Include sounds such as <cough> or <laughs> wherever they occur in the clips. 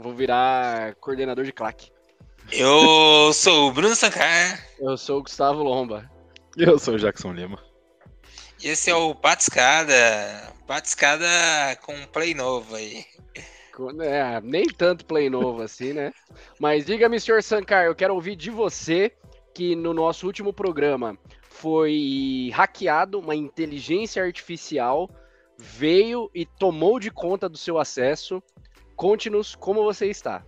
Vou virar coordenador de claque. Eu sou o Bruno Sankar. Eu sou o Gustavo Lomba. Eu sou o Jackson Lima. E esse é o Patiscada. Patiscada com um play novo aí. É, nem tanto play novo assim, né? Mas diga-me, senhor Sankar, eu quero ouvir de você que no nosso último programa foi hackeado, uma inteligência artificial veio e tomou de conta do seu acesso. Conte-nos como você está.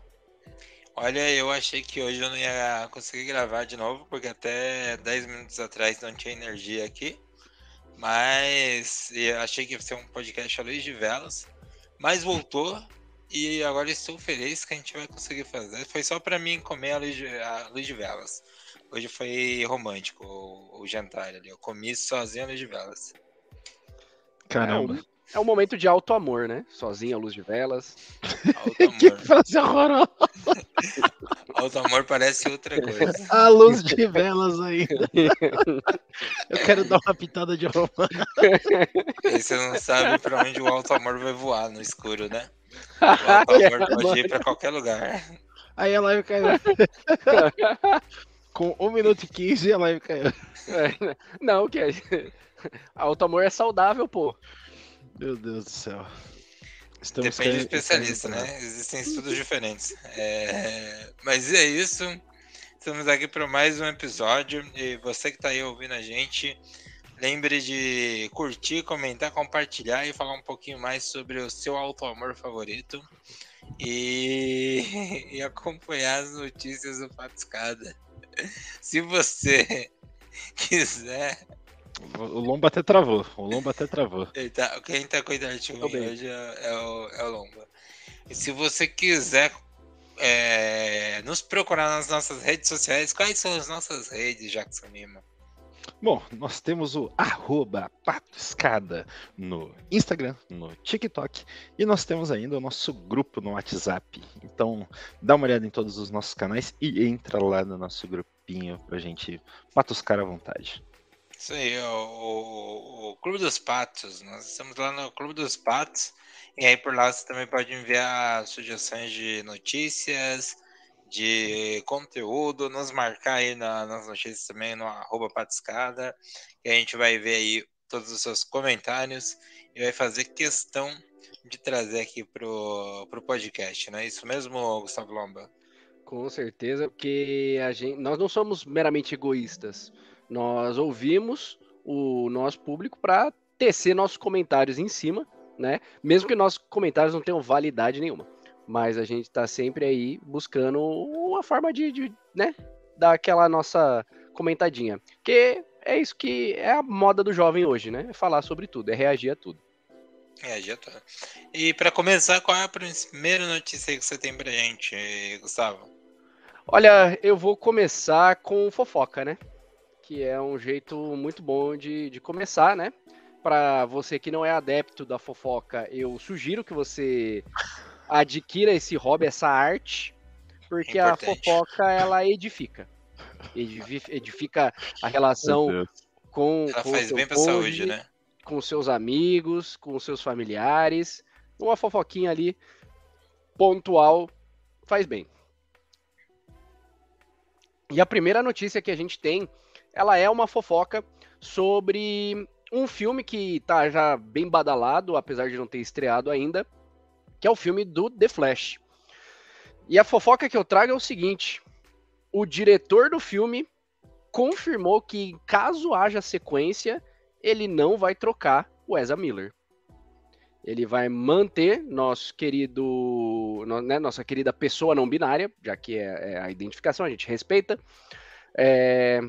Olha, eu achei que hoje eu não ia conseguir gravar de novo, porque até 10 minutos atrás não tinha energia aqui. Mas achei que ia ser um podcast à luz de velas. Mas voltou e agora estou feliz que a gente vai conseguir fazer. Foi só para mim comer a luz, de, a luz de velas. Hoje foi romântico o, o, jantar ali. Eu comi sozinho a luz de velas. Caramba. É um, momento de alto amor, né? Sozinho a luz de velas. <laughs> que frase horrorosa. alto amor parece outra coisa. A luz de velas ainda. Eu quero dar uma pitada de romance. Aí você não sabe para onde o alto amor vai voar no escuro, né? <laughs> O alto amor pode ir para qualquer lugar. Aí a live caiu. Com 1 minuto e 15 a live caiu. É, não, que é. Alto amor é saudável, pô. Meu Deus do céu. Estamos Depende do especialista, né? Existem estudos diferentes. É... Mas é isso. Estamos aqui para mais um episódio. E você que está aí ouvindo a gente, lembre de curtir, comentar, compartilhar e falar um pouquinho mais sobre o seu auto-amor favorito. E... <laughs> e acompanhar as notícias do Fatiscada. Se você <laughs> quiser o Lomba até travou. O Lomba até travou. Tá, quem tá com a internet hoje é, é, o, é o Lomba. E se você quiser é, nos procurar nas nossas redes sociais, quais são as nossas redes, Jackson Lima? Bom, nós temos o arroba Escada no Instagram, no TikTok e nós temos ainda o nosso grupo no WhatsApp. Então dá uma olhada em todos os nossos canais e entra lá no nosso grupinho pra gente patuscar à vontade. Isso aí, o, o, Clube dos Patos. Nós estamos lá no Clube dos Patos. E aí por lá você também pode enviar sugestões de notícias, de conteúdo, nos marcar aí na, nas notícias também no arroba patiscada. E a gente vai ver aí todos os seus comentários e vai fazer questão de trazer aqui pro, pro podcast, não é isso mesmo, Gustavo Lomba? Com certeza, porque a gente, nós não somos meramente egoístas. Nós ouvimos o nosso público para tecer nossos comentários em cima, né? Mesmo que nossos comentários não tenham validade nenhuma. Mas a gente está sempre aí buscando uma forma de, de, né, dar aquela nossa comentadinha. Que é isso que é a moda do jovem hoje, né? É falar sobre tudo, é reagir a tudo. Reagir a tudo. E para começar, qual é a primeira notícia que você tem pra gente, Gustavo? Olha, eu vou começar com fofoca, né? Que é um jeito muito bom de, de começar, né? Para você que não é adepto da fofoca, eu sugiro que você adquira esse hobby, essa arte, porque a fofoca ela edifica. Edifica a relação com. Ela com faz bem para saúde, né? Com seus amigos, com seus familiares. Uma fofoquinha ali pontual faz bem. E a primeira notícia que a gente tem ela é uma fofoca sobre um filme que tá já bem badalado, apesar de não ter estreado ainda, que é o filme do The Flash. E a fofoca que eu trago é o seguinte: o diretor do filme confirmou que, caso haja sequência, ele não vai trocar o Ezra Miller. Ele vai manter nosso querido, né, nossa querida pessoa não binária, já que é, é a identificação, a gente respeita. É,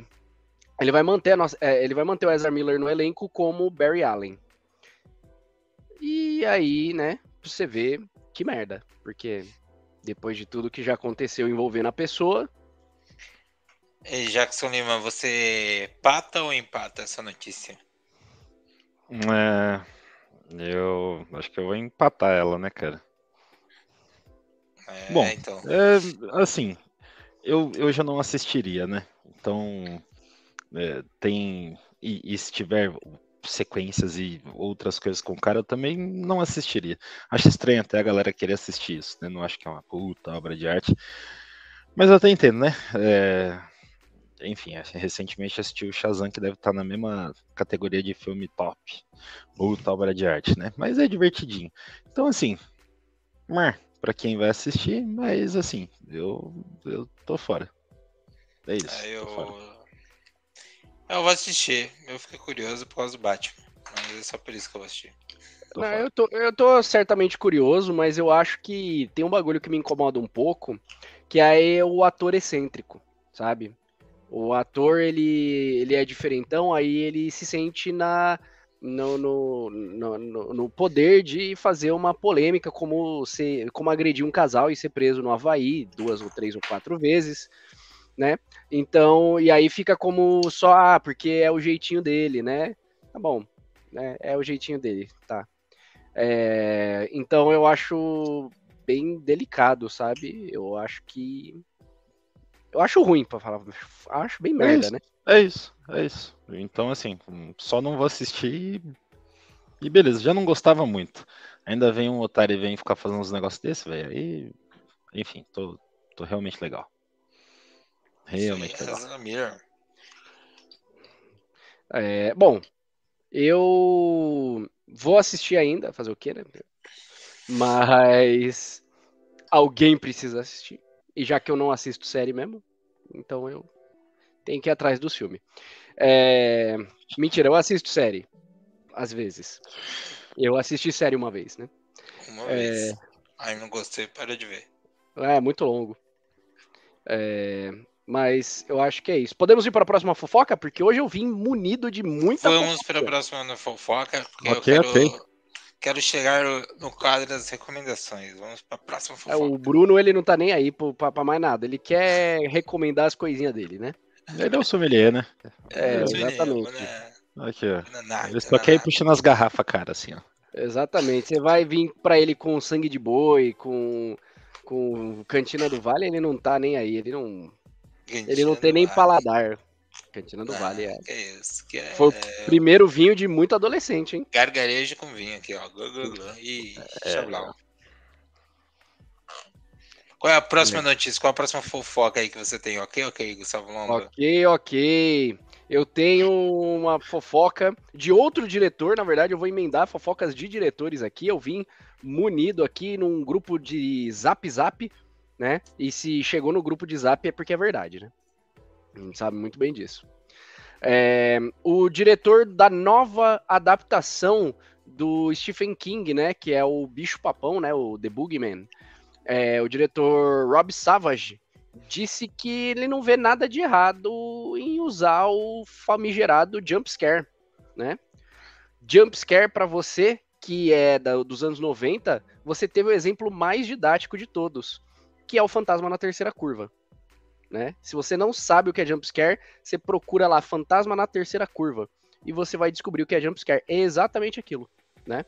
ele vai manter, nossa, é, ele vai manter o Ezra Miller no elenco como Barry Allen. E aí, né, você vê que merda. Porque depois de tudo que já aconteceu envolvendo a pessoa. E Jackson Lima, você pata ou empata essa notícia? É, eu acho que eu vou empatar ela, né, cara? É, Bom, então. É, assim, eu, eu já não assistiria, né? Então, é, tem e, e, se tiver sequências e outras coisas com o cara, eu também não assistiria. Acho estranho até a galera querer assistir isso, né? Não acho que é uma puta obra de arte. Mas eu até entendo, né? É... Enfim, recentemente assisti o Shazam, que deve estar na mesma categoria de filme top. Puta obra de arte, né? Mas é divertidinho. Então, assim, para quem vai assistir, mas assim, eu, eu tô fora. É isso. É, eu... eu vou assistir. Eu fiquei curioso por causa do Batman. Mas é só por isso que eu vou assistir. Não, eu, tô, eu tô certamente curioso, mas eu acho que tem um bagulho que me incomoda um pouco, que é o ator excêntrico, sabe? O ator, ele, ele é diferentão, aí ele se sente na, no, no, no, no, poder de fazer uma polêmica como, ser, como agredir um casal e ser preso no Havaí duas ou três ou quatro vezes, né? Então, e aí fica como só, ah, porque é o jeitinho dele, né? Tá bom, né? É o jeitinho dele, tá. É, então eu acho bem delicado, sabe? Eu acho que eu acho ruim, pra falar. Acho bem é merda, é né? É isso, é isso. Então, assim, só não vou assistir e beleza, já não gostava muito. Ainda vem um otário e vem ficar fazendo uns negócios desses, velho. Aí, enfim, tô, tô realmente legal. Realmente Sim, legal. É, bom, eu vou assistir ainda, fazer o quê, né? Mas alguém precisa assistir. E já que eu não assisto série mesmo, então eu tenho que ir atrás dos filmes. É... Mentira, eu assisto série. Às vezes. Eu assisti série uma vez, né? Uma é... vez. Ai, não gostei, para de ver. É, muito longo. É... Mas eu acho que é isso. Podemos ir para a próxima fofoca? Porque hoje eu vim munido de muita Vamos para a próxima fofoca, porque okay, eu quero, okay. quero chegar no quadro das recomendações. Vamos para a próxima fofoca. É, o Bruno, ele não tá nem aí para mais nada. Ele quer recomendar as coisinhas dele, né? Ele é um sommelier, né? É, é exatamente. Aqui, ó. Ele só quer ir puxando as garrafas, cara, assim, ó. Exatamente. Você vai vir para ele com sangue de boi, com, com cantina do vale, ele não tá nem aí. Ele não, Cantina ele não tem nem vale. paladar. Cantina do ah, Vale, é. Que isso, que é... Foi o primeiro vinho de muito adolescente, hein? Gargarejo com vinho aqui, ó. E é. Qual é a próxima é. notícia? Qual a próxima fofoca aí que você tem? Ok, ok, Gustavo Lomba? Ok, ok. Eu tenho uma fofoca de outro diretor, na verdade, eu vou emendar fofocas de diretores aqui. Eu vim munido aqui num grupo de Zap Zap, né? E se chegou no grupo de Zap é porque é verdade, né? A gente sabe muito bem disso. É, o diretor da nova adaptação do Stephen King, né? Que é o Bicho Papão, né? O The Boogeyman é, o diretor Rob Savage disse que ele não vê nada de errado em usar o famigerado jump scare, né? Jump scare para você que é da, dos anos 90, você teve o exemplo mais didático de todos, que é o fantasma na terceira curva. Né? Se você não sabe o que é jump scare, você procura lá fantasma na terceira curva e você vai descobrir o que é jump scare. É exatamente aquilo, né?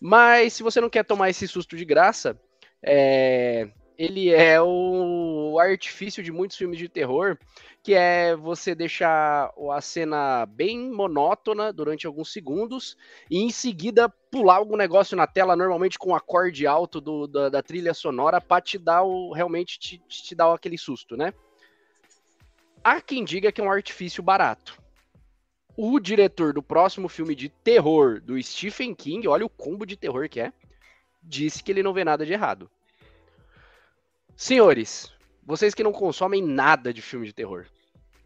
Mas se você não quer tomar esse susto de graça, é, ele é o artifício de muitos filmes de terror, que é você deixar a cena bem monótona durante alguns segundos e em seguida pular algum negócio na tela, normalmente com um acorde alto do, da, da, trilha sonora, para te dar o realmente te, te dar aquele susto, né? Há quem diga que é um artifício barato. O diretor do próximo filme de terror do Stephen King, olha o combo de terror que é disse que ele não vê nada de errado. Senhores, vocês que não consomem nada de filme de terror.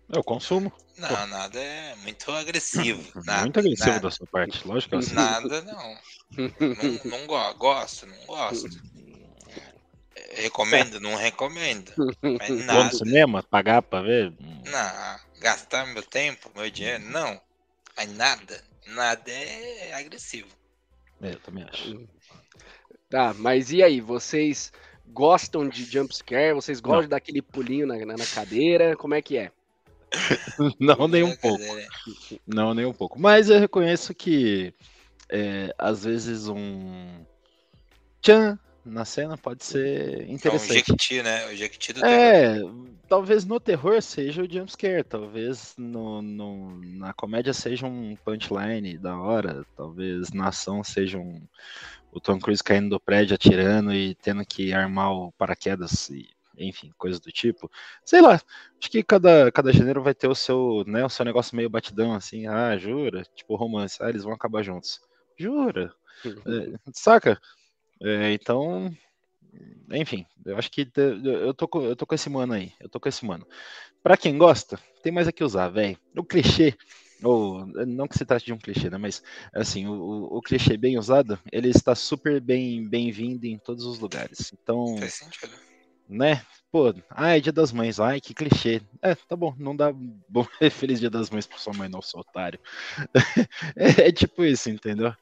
Eu consumo. Não, Pô. nada é muito agressivo. Nada, muito agressivo nada. da sua parte, lógico que é Nada, não. não, não go gosto, não gosto. Recomendo, não recomendo. Mas <laughs> nada. no cinema, pagar pra ver? Não, gastar meu tempo, meu dinheiro, não. Mas nada, nada é agressivo. É, eu também acho. Tá, mas e aí, vocês gostam de jumpscare? Vocês gostam Não. daquele pulinho na, na, cadeira? Como é que é? <laughs> Não, nem um pouco. Não, nem um pouco. Mas eu reconheço que é, às vezes um tchan na cena pode ser interessante. É um Jequiti, né? O Jequiti do É, terror. talvez no terror seja o jumpscare, talvez no, no, na comédia seja um punchline da hora, talvez na ação seja um, o Tom Cruise caindo do prédio, atirando e tendo que armar o paraquedas e enfim, coisas do tipo. Sei lá, acho que cada, cada gênero vai ter o seu, né, o seu negócio meio batidão, assim, ah, jura? Tipo romance, ah, eles vão acabar juntos. Jura? <laughs> é, saca? É, então, enfim, eu acho que eu tô, com, eu tô com esse mano aí, eu tô com esse mano. Pra quem gosta, tem mais a que usar, velho. O clichê, ou não que se trate de um clichê, né? Mas assim, o, o clichê bem usado, ele está super bem bem-vindo em todos os lugares. Então, Faz sentido né? Pô, ai, dia das mães, ai, que clichê. É, tá bom, não dá bom <laughs> feliz dia das mães pra sua mãe, não, sou otário. <laughs> é, é, tipo isso, entendeu?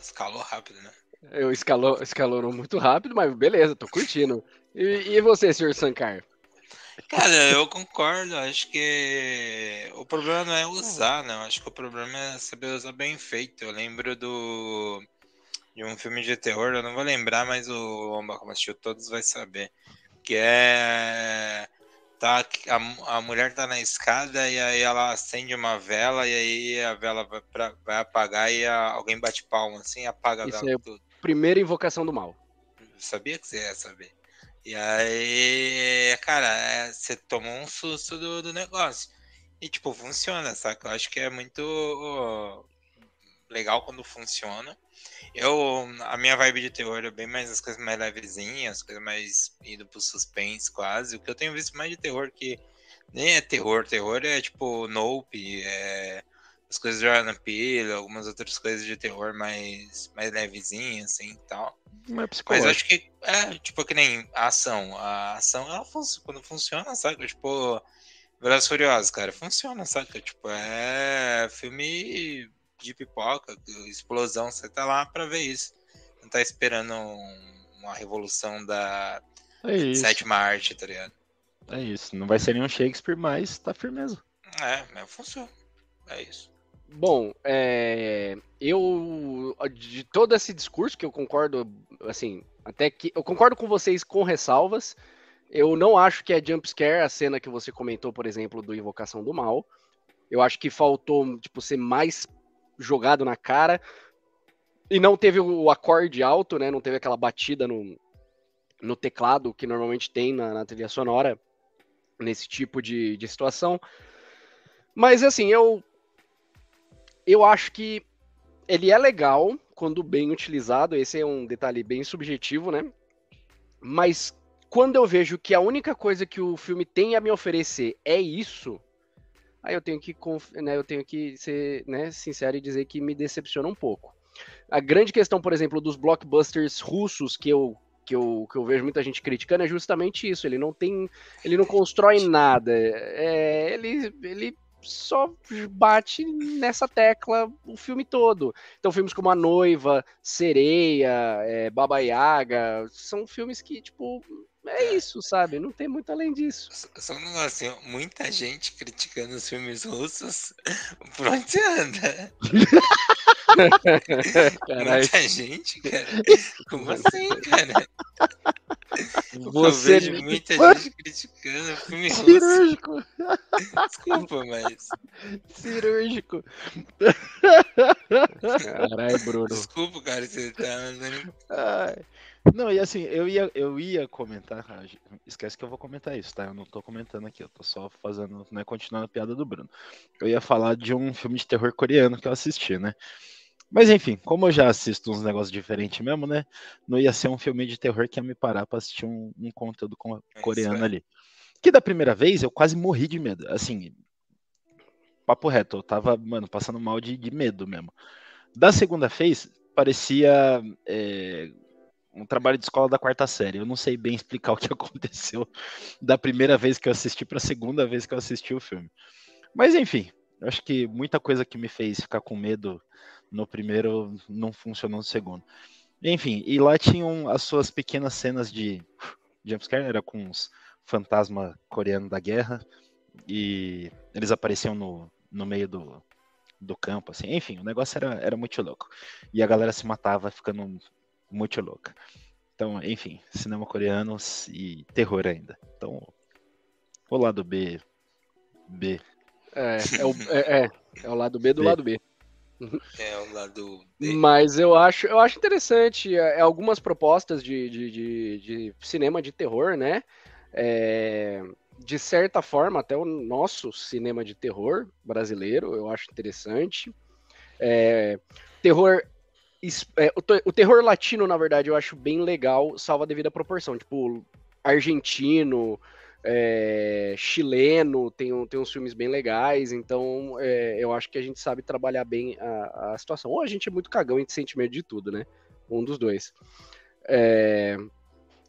Escalou rápido, né? Eu escalou, escalou muito rápido, mas beleza, tô curtindo. E, e você, senhor Sankar? Cara, eu concordo. Acho que o problema não é usar, não. Acho que o problema é saber usar bem feito. Eu lembro do de um filme de terror, eu não vou lembrar, mas o Omba, como assistiu todos, vai saber que é tá a, a mulher tá na escada e aí ela acende uma vela e aí a vela vai, pra, vai apagar e a, alguém bate palma assim apaga a Isso vela é tudo. primeira invocação do mal eu sabia que você ia saber e aí cara é, você tomou um susto do, do negócio. E tipo funciona saca? Eu acho que é muito legal quando funciona. Eu, a minha vibe de terror é bem mais as coisas mais levezinhas, as coisas mais indo pro suspense quase. O que eu tenho visto mais de terror que nem é terror, terror é tipo Nope, é, as coisas de Jordan Peele, algumas outras coisas de terror mais, mais levezinhas, assim e tal. Mas, Mas acho que é tipo que nem a ação. A ação, ela fun quando funciona, sabe? Tipo, Velozes Furiosos, cara, funciona, sabe? Tipo, é filme de pipoca, explosão, você tá lá para ver isso. Não tá esperando um, uma revolução da é sétima arte, tá ligado? É isso, não vai ser nenhum Shakespeare, mas tá firmeza. É, mas funciona. É isso. Bom, é, eu de todo esse discurso que eu concordo, assim, até que eu concordo com vocês com ressalvas. Eu não acho que é jumpscare a cena que você comentou, por exemplo, do Invocação do Mal. Eu acho que faltou, tipo, ser mais jogado na cara. E não teve o acorde alto, né? Não teve aquela batida no, no teclado que normalmente tem na, na trilha sonora nesse tipo de, de situação. Mas assim, eu eu acho que ele é legal quando bem utilizado. Esse é um detalhe bem subjetivo, né? Mas quando eu vejo que a única coisa que o filme tem a me oferecer é isso, aí eu tenho que, né, eu tenho que ser né, sincero e dizer que me decepciona um pouco. A grande questão, por exemplo, dos blockbusters russos que eu que eu, que eu vejo muita gente criticando é justamente isso. Ele não tem, ele não constrói nada. É, ele, ele só bate nessa tecla o filme todo. Então, filmes como A Noiva, Sereia, é, Baba Yaga, são filmes que, tipo, é isso, sabe? Não tem muito além disso. Só um negócio, muita gente criticando os filmes russos. <laughs> Por onde você anda? <laughs> <laughs> muita gente, cara. Como assim, cara? Você... Eu vejo muita <laughs> gente criticando filme Cirúrgico. russo. Desculpa, mas. Cirúrgico. Caralho, Bruno. Desculpa, cara, você tá. Não, e assim, eu ia, eu ia comentar. Esquece que eu vou comentar isso, tá? Eu não tô comentando aqui, eu tô só fazendo, né, continuando a piada do Bruno. Eu ia falar de um filme de terror coreano que eu assisti, né? Mas enfim, como eu já assisto uns negócios diferentes mesmo, né? Não ia ser um filme de terror que ia me parar pra assistir um, um conteúdo é coreano ali. Que da primeira vez eu quase morri de medo. Assim, papo reto, eu tava, mano, passando mal de, de medo mesmo. Da segunda vez, parecia. É um trabalho de escola da quarta série. Eu não sei bem explicar <laughs> o que aconteceu da primeira vez que eu assisti para a segunda vez que eu assisti o filme. Mas enfim, acho que muita coisa que me fez ficar com medo no primeiro não funcionou no segundo. Enfim, e lá tinham as suas pequenas cenas de jumpscare, era com uns fantasma coreano da guerra, e eles apareciam no, no meio do, do campo, assim, enfim, o negócio era, era muito louco. E a galera se matava ficando muito louca. Então, enfim, cinema coreano e terror ainda. Então, o lado B. B. É, é, o, é, é, é o lado B do B. lado B. É o lado. Mas eu acho, eu acho interessante é, algumas propostas de, de, de, de cinema de terror, né? É, de certa forma, até o nosso cinema de terror brasileiro, eu acho interessante. É, terror. é, o terror latino, na verdade, eu acho bem legal, salva a devida proporção. Tipo, argentino, é, chileno, tem, um- tem uns filmes bem legais, então é, eu acho que a gente sabe trabalhar bem a, a situação. Ou a gente é muito cagão e sente medo de tudo, né? Um dos dois. É,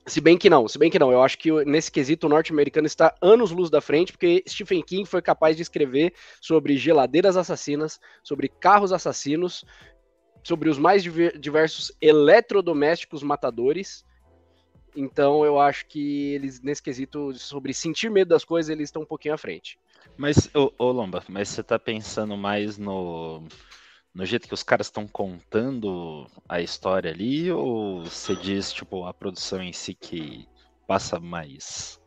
se bem que não, se bem que não, eu acho que nesse quesito o norte-americano está anos luz da frente, porque Stephen King foi capaz de escrever sobre geladeiras assassinas, sobre carros assassinos, sobre os mais diver- diversos eletrodomésticos matadores. Então eu acho que eles, nesse quesito, sobre sentir medo das coisas, eles estão um pouquinho à frente. Mas, ô, ô Lomba, mas você tá pensando mais no, no jeito que os caras estão contando a história ali, ou você diz, tipo, a produção em si que passa mais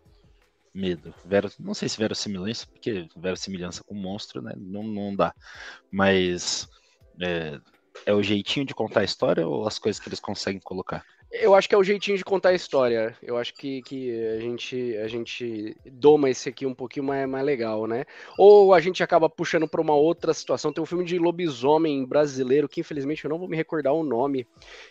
medo? Não sei se verossimilhança, porque verossimilhança com monstro, né? Não, não dá. Mas é, é o jeitinho de contar a história ou as coisas que eles conseguem colocar? Eu acho que é o jeitinho de contar a história. Eu acho que, que a, gente, a gente doma esse aqui um pouquinho mais, mais legal, né? Ou a gente acaba puxando para uma outra situação. Tem um filme de lobisomem brasileiro, que infelizmente eu não vou me recordar o nome,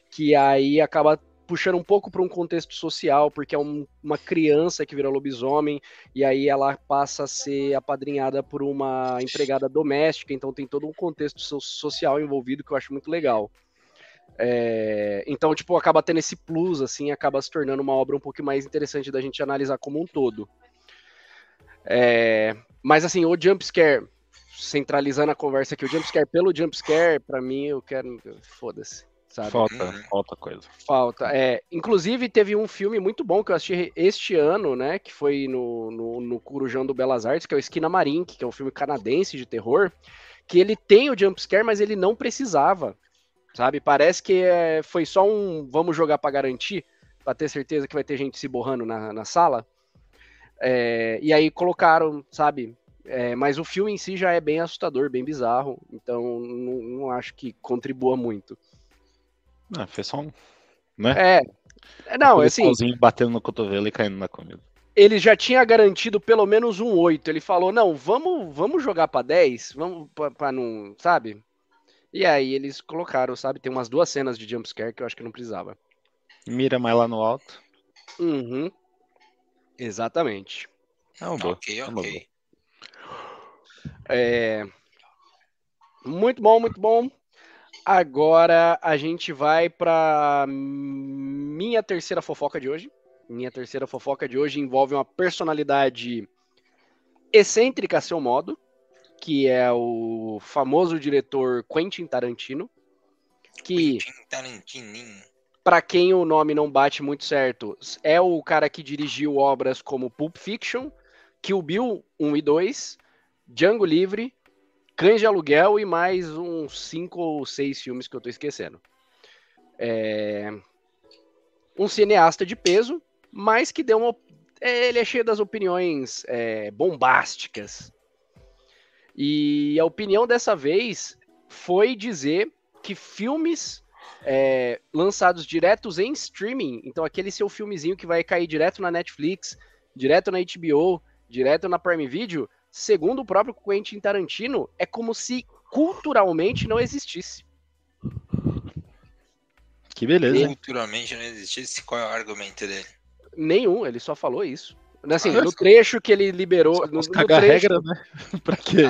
que aí acaba puxando um pouco para um contexto social, porque é um- uma criança que vira lobisomem, e aí ela passa a ser apadrinhada por uma empregada doméstica, então tem todo um contexto so- social envolvido que eu acho muito legal. É, então, tipo, acaba tendo esse plus, assim, acaba se tornando uma obra um pouco mais interessante da gente analisar como um todo. É, mas, assim, o jumpscare, centralizando a conversa aqui, o jumpscare pelo jumpscare, pra mim, eu quero. Foda-se, sabe? Falta, Uhum. falta coisa. Falta. É, inclusive, teve um filme muito bom que eu assisti este ano, né? Que foi no, no, no Corujão do Belas Artes, que é o Esquina Marink, que é um filme canadense de terror, que ele tem o jumpscare, mas ele não precisava. Sabe? Parece que é, foi só um vamos jogar pra garantir, pra ter certeza que vai ter gente se borrando na, na sala. É, e aí colocaram, sabe? É, mas o filme em si já é bem assustador, bem bizarro. Então não, não acho que contribua muito. Ah, foi só um. Né? É. é, Não, Aquele assim, batendo no cotovelo e caindo na comida. ele já tinha garantido pelo menos um 8. Ele falou: não, vamos, vamos jogar pra 10, vamos pra não. Sabe? E aí eles colocaram, sabe? Tem umas duas cenas de jumpscare que eu acho que não precisava. Mira mais lá no alto. Uhum. Exatamente. É uma boa. Ok, é ok. É... Muito bom, muito bom. Agora a gente vai pra minha terceira fofoca de hoje. Minha terceira fofoca de hoje envolve uma personalidade excêntrica a seu modo, que é o famoso diretor Quentin Tarantino, que Quentin Tarantininho. para quem o nome não bate muito certo, é o cara que dirigiu obras como Pulp Fiction, Kill Bill 1 e 2, Django Livre, Cães de Aluguel e mais uns cinco ou seis filmes que eu tô esquecendo. É... Um cineasta de peso, mas que deu uma. é, Ele é cheio das opiniões é, bombásticas. E a opinião dessa vez foi dizer que filmes é, lançados diretos em streaming, então aquele seu filmezinho que vai cair direto na Netflix, direto na HBO, direto na Prime Video, segundo o próprio Quentin Tarantino, é como se culturalmente não existisse. Que beleza. Culturalmente não existisse. Qual é o argumento dele? Nenhum, ele só falou isso. Assim, Ah, no trecho que ele liberou. No, no trecho, regra, né? <laughs> pra quê?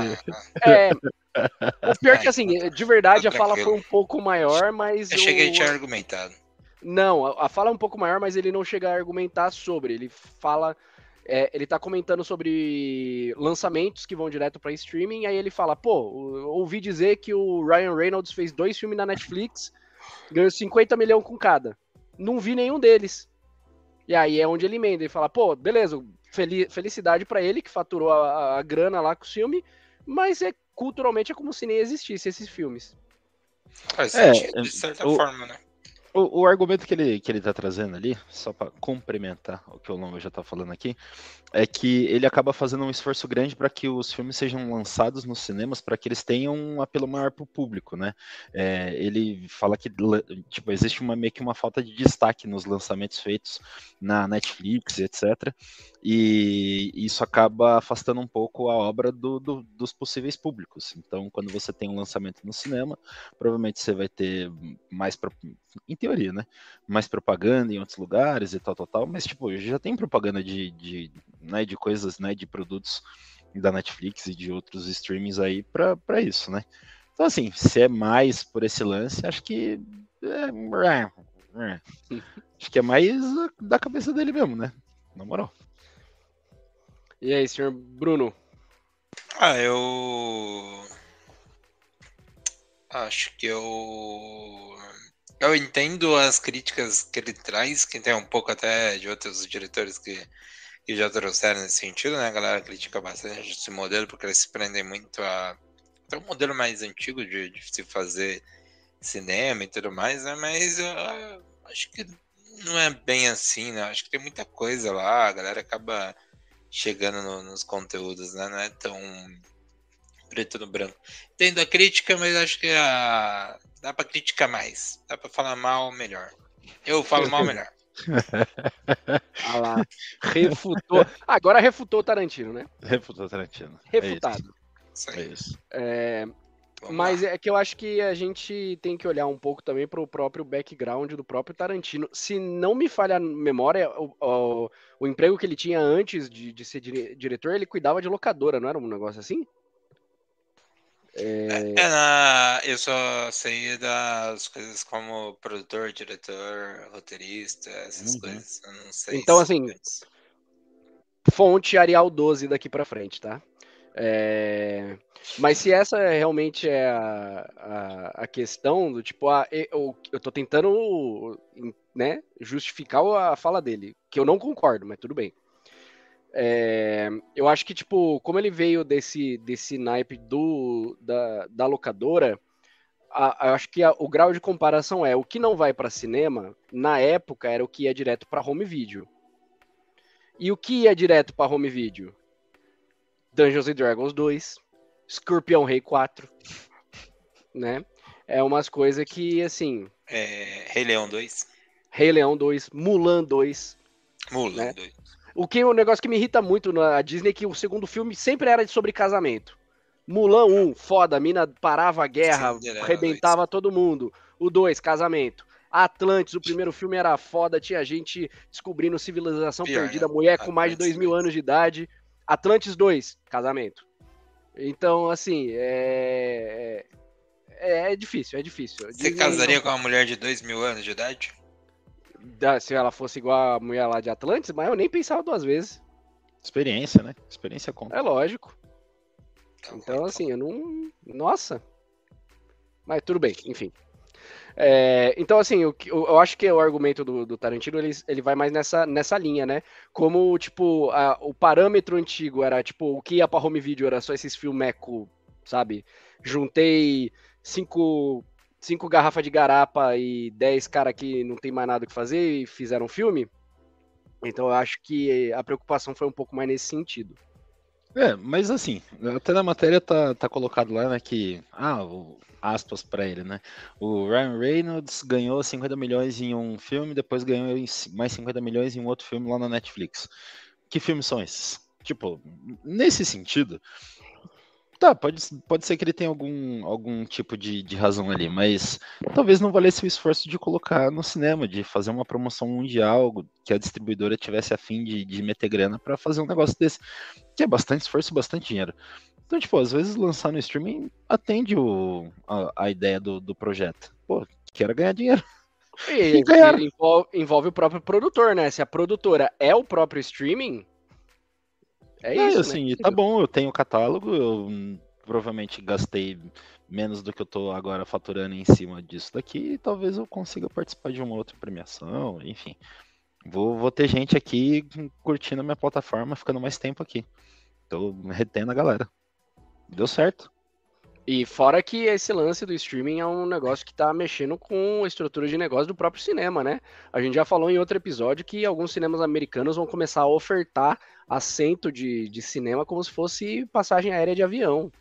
É, o pior é que, assim, de verdade, a Tá fala foi um pouco maior, mas. eu cheguei o- a te argumentado. Não, a, a fala é um pouco maior, mas ele não chega a argumentar sobre. Ele fala. é, ele tá comentando sobre lançamentos que vão direto pra streaming, aí ele fala, pô, ouvi dizer que o Ryan Reynolds fez dois filmes na Netflix, ganhou 50 milhões com cada. Não vi nenhum deles. E aí é onde ele emenda, ele fala, pô, beleza, fel- felicidade pra ele que faturou a, a- a grana lá com o filme, mas é culturalmente é como se nem existisse esses filmes. Faz É, sentido, de certa o- forma, né? O, o, argumento que ele, que ele tá trazendo ali, só para complementar o que o Longo já tá falando aqui, é que ele acaba fazendo um esforço grande para que os filmes sejam lançados nos cinemas, para que eles tenham um apelo maior para o público, né? É, ele fala que tipo, existe uma, meio que uma falta de destaque nos lançamentos feitos na Netflix, etc. E isso acaba afastando um pouco a obra do, do, dos possíveis públicos. Então, quando você tem um lançamento no cinema, provavelmente você vai ter mais teoria, né? Mais propaganda em outros lugares e tal, tal, tal. Mas, tipo, já tem propaganda de, de, né, de coisas, né? De produtos da Netflix e de outros streamings aí para isso, né? Então, assim, se é mais por esse lance, acho que. É, é, acho que é mais da cabeça dele mesmo, né? Na moral. E aí, senhor Bruno? Ah, eu. Acho que eu eu entendo as críticas que ele traz, que tem um pouco até de outros diretores que, que já trouxeram nesse sentido, né? A galera critica bastante esse modelo, porque eles se prendem muito a. Até um modelo mais antigo de, de se fazer cinema e tudo mais, né? Mas eu, acho que não é bem assim, né? Acho que tem muita coisa lá, a galera acaba chegando no, nos conteúdos, né? Não é tão preto no branco. Entendo a crítica, mas acho que a, Dá pra criticar mais. Dá pra falar mal melhor. Eu falo mal melhor. <laughs> ah lá. Refutou. Agora refutou o Tarantino, né? Refutou o Tarantino. É Refutado. É isso. É, mas lá. é que eu acho que a gente tem que olhar um pouco também para o próprio background do próprio Tarantino. Se não me falha a memória, o, o, o emprego que ele tinha antes de, de ser dire, diretor, ele cuidava de locadora, não era um negócio assim? É... É, na... Eu só sei das coisas como produtor, diretor, roteirista, essas uhum. coisas. Eu não sei. Então, assim, fonte Arial 12 daqui para frente, tá? É... Mas se essa realmente é a, a, a questão do tipo, a, eu, eu tô tentando né, justificar a fala dele, que eu não concordo, mas tudo bem. É, eu acho que, tipo, como ele veio desse, desse naipe do, da, da locadora, a, acho que a, o grau de comparação é o que não vai para cinema, na época era o que ia direto para home video. E o que ia direto para home video? Dungeons and Dragons 2, Scorpion Rei 4, <laughs> né? É umas coisas que, assim... É, Rei Leão 2. Rei Leão 2, Mulan 2. Mulan né? 2. O que o um negócio que me irrita muito na Disney é que o segundo filme sempre era sobre casamento. Mulan 1, foda, a mina parava a guerra, arrebentava 2. todo mundo. O 2, casamento. Atlantis, o primeiro filme era foda, tinha gente descobrindo civilização Pior, perdida, né? mulher com mais de dois mil anos de idade. Atlantis 2, casamento. Então, assim, é... é. É, difícil, é difícil. Você Disney casaria não... com uma mulher de dois mil anos de idade? Se ela fosse igual a mulher lá de Atlantis, mas eu nem pensava duas vezes. Experiência, né? Experiência conta. É lógico. Então, assim, eu não. Nossa! Mas tudo bem, enfim. É, então, assim, eu, eu, acho que o argumento do, do, Tarantino ele, ele vai mais nessa, nessa linha, né? Como, tipo, a, o parâmetro antigo era, tipo, o que ia pra home video era só esses filmeco, sabe? Juntei cinco cinco garrafas de garapa e dez caras que não tem mais nada que fazer e fizeram um filme. Então eu acho que a preocupação foi um pouco mais nesse sentido. É, mas assim, até na matéria tá, tá colocado lá, né, que, ah, o, aspas para ele, né, o Ryan Reynolds ganhou 50 milhões em um filme, depois ganhou mais 50 milhões em um outro filme lá na Netflix. Que filmes são esses? Tipo, nesse sentido, Tá, pode, pode ser que ele tenha algum, algum tipo de, de razão ali, mas talvez não valesse o esforço de colocar no cinema, de fazer uma promoção mundial, que a distribuidora tivesse a fim de, de meter grana para fazer um negócio desse, que é bastante esforço, bastante dinheiro. Então, tipo, às vezes lançar no streaming atende o, a, a ideia do, do projeto. Pô, quero ganhar dinheiro. E, <laughs> e envolve, envolve, o próprio produtor, né? Se a produtora é o próprio streaming, é, é isso, assim, né? tá bom, eu tenho catálogo, eu provavelmente gastei menos do que eu tô agora faturando em cima disso daqui, e talvez eu consiga participar de uma outra premiação, enfim. Vou, vou ter gente aqui curtindo a minha plataforma, ficando mais tempo aqui. Tô retendo a galera. Deu certo. E fora que esse lance do streaming é um negócio que está mexendo com a estrutura de negócio do próprio cinema, né? A gente já falou em outro episódio que alguns cinemas americanos vão começar a ofertar assento de, de cinema como se fosse passagem aérea de avião,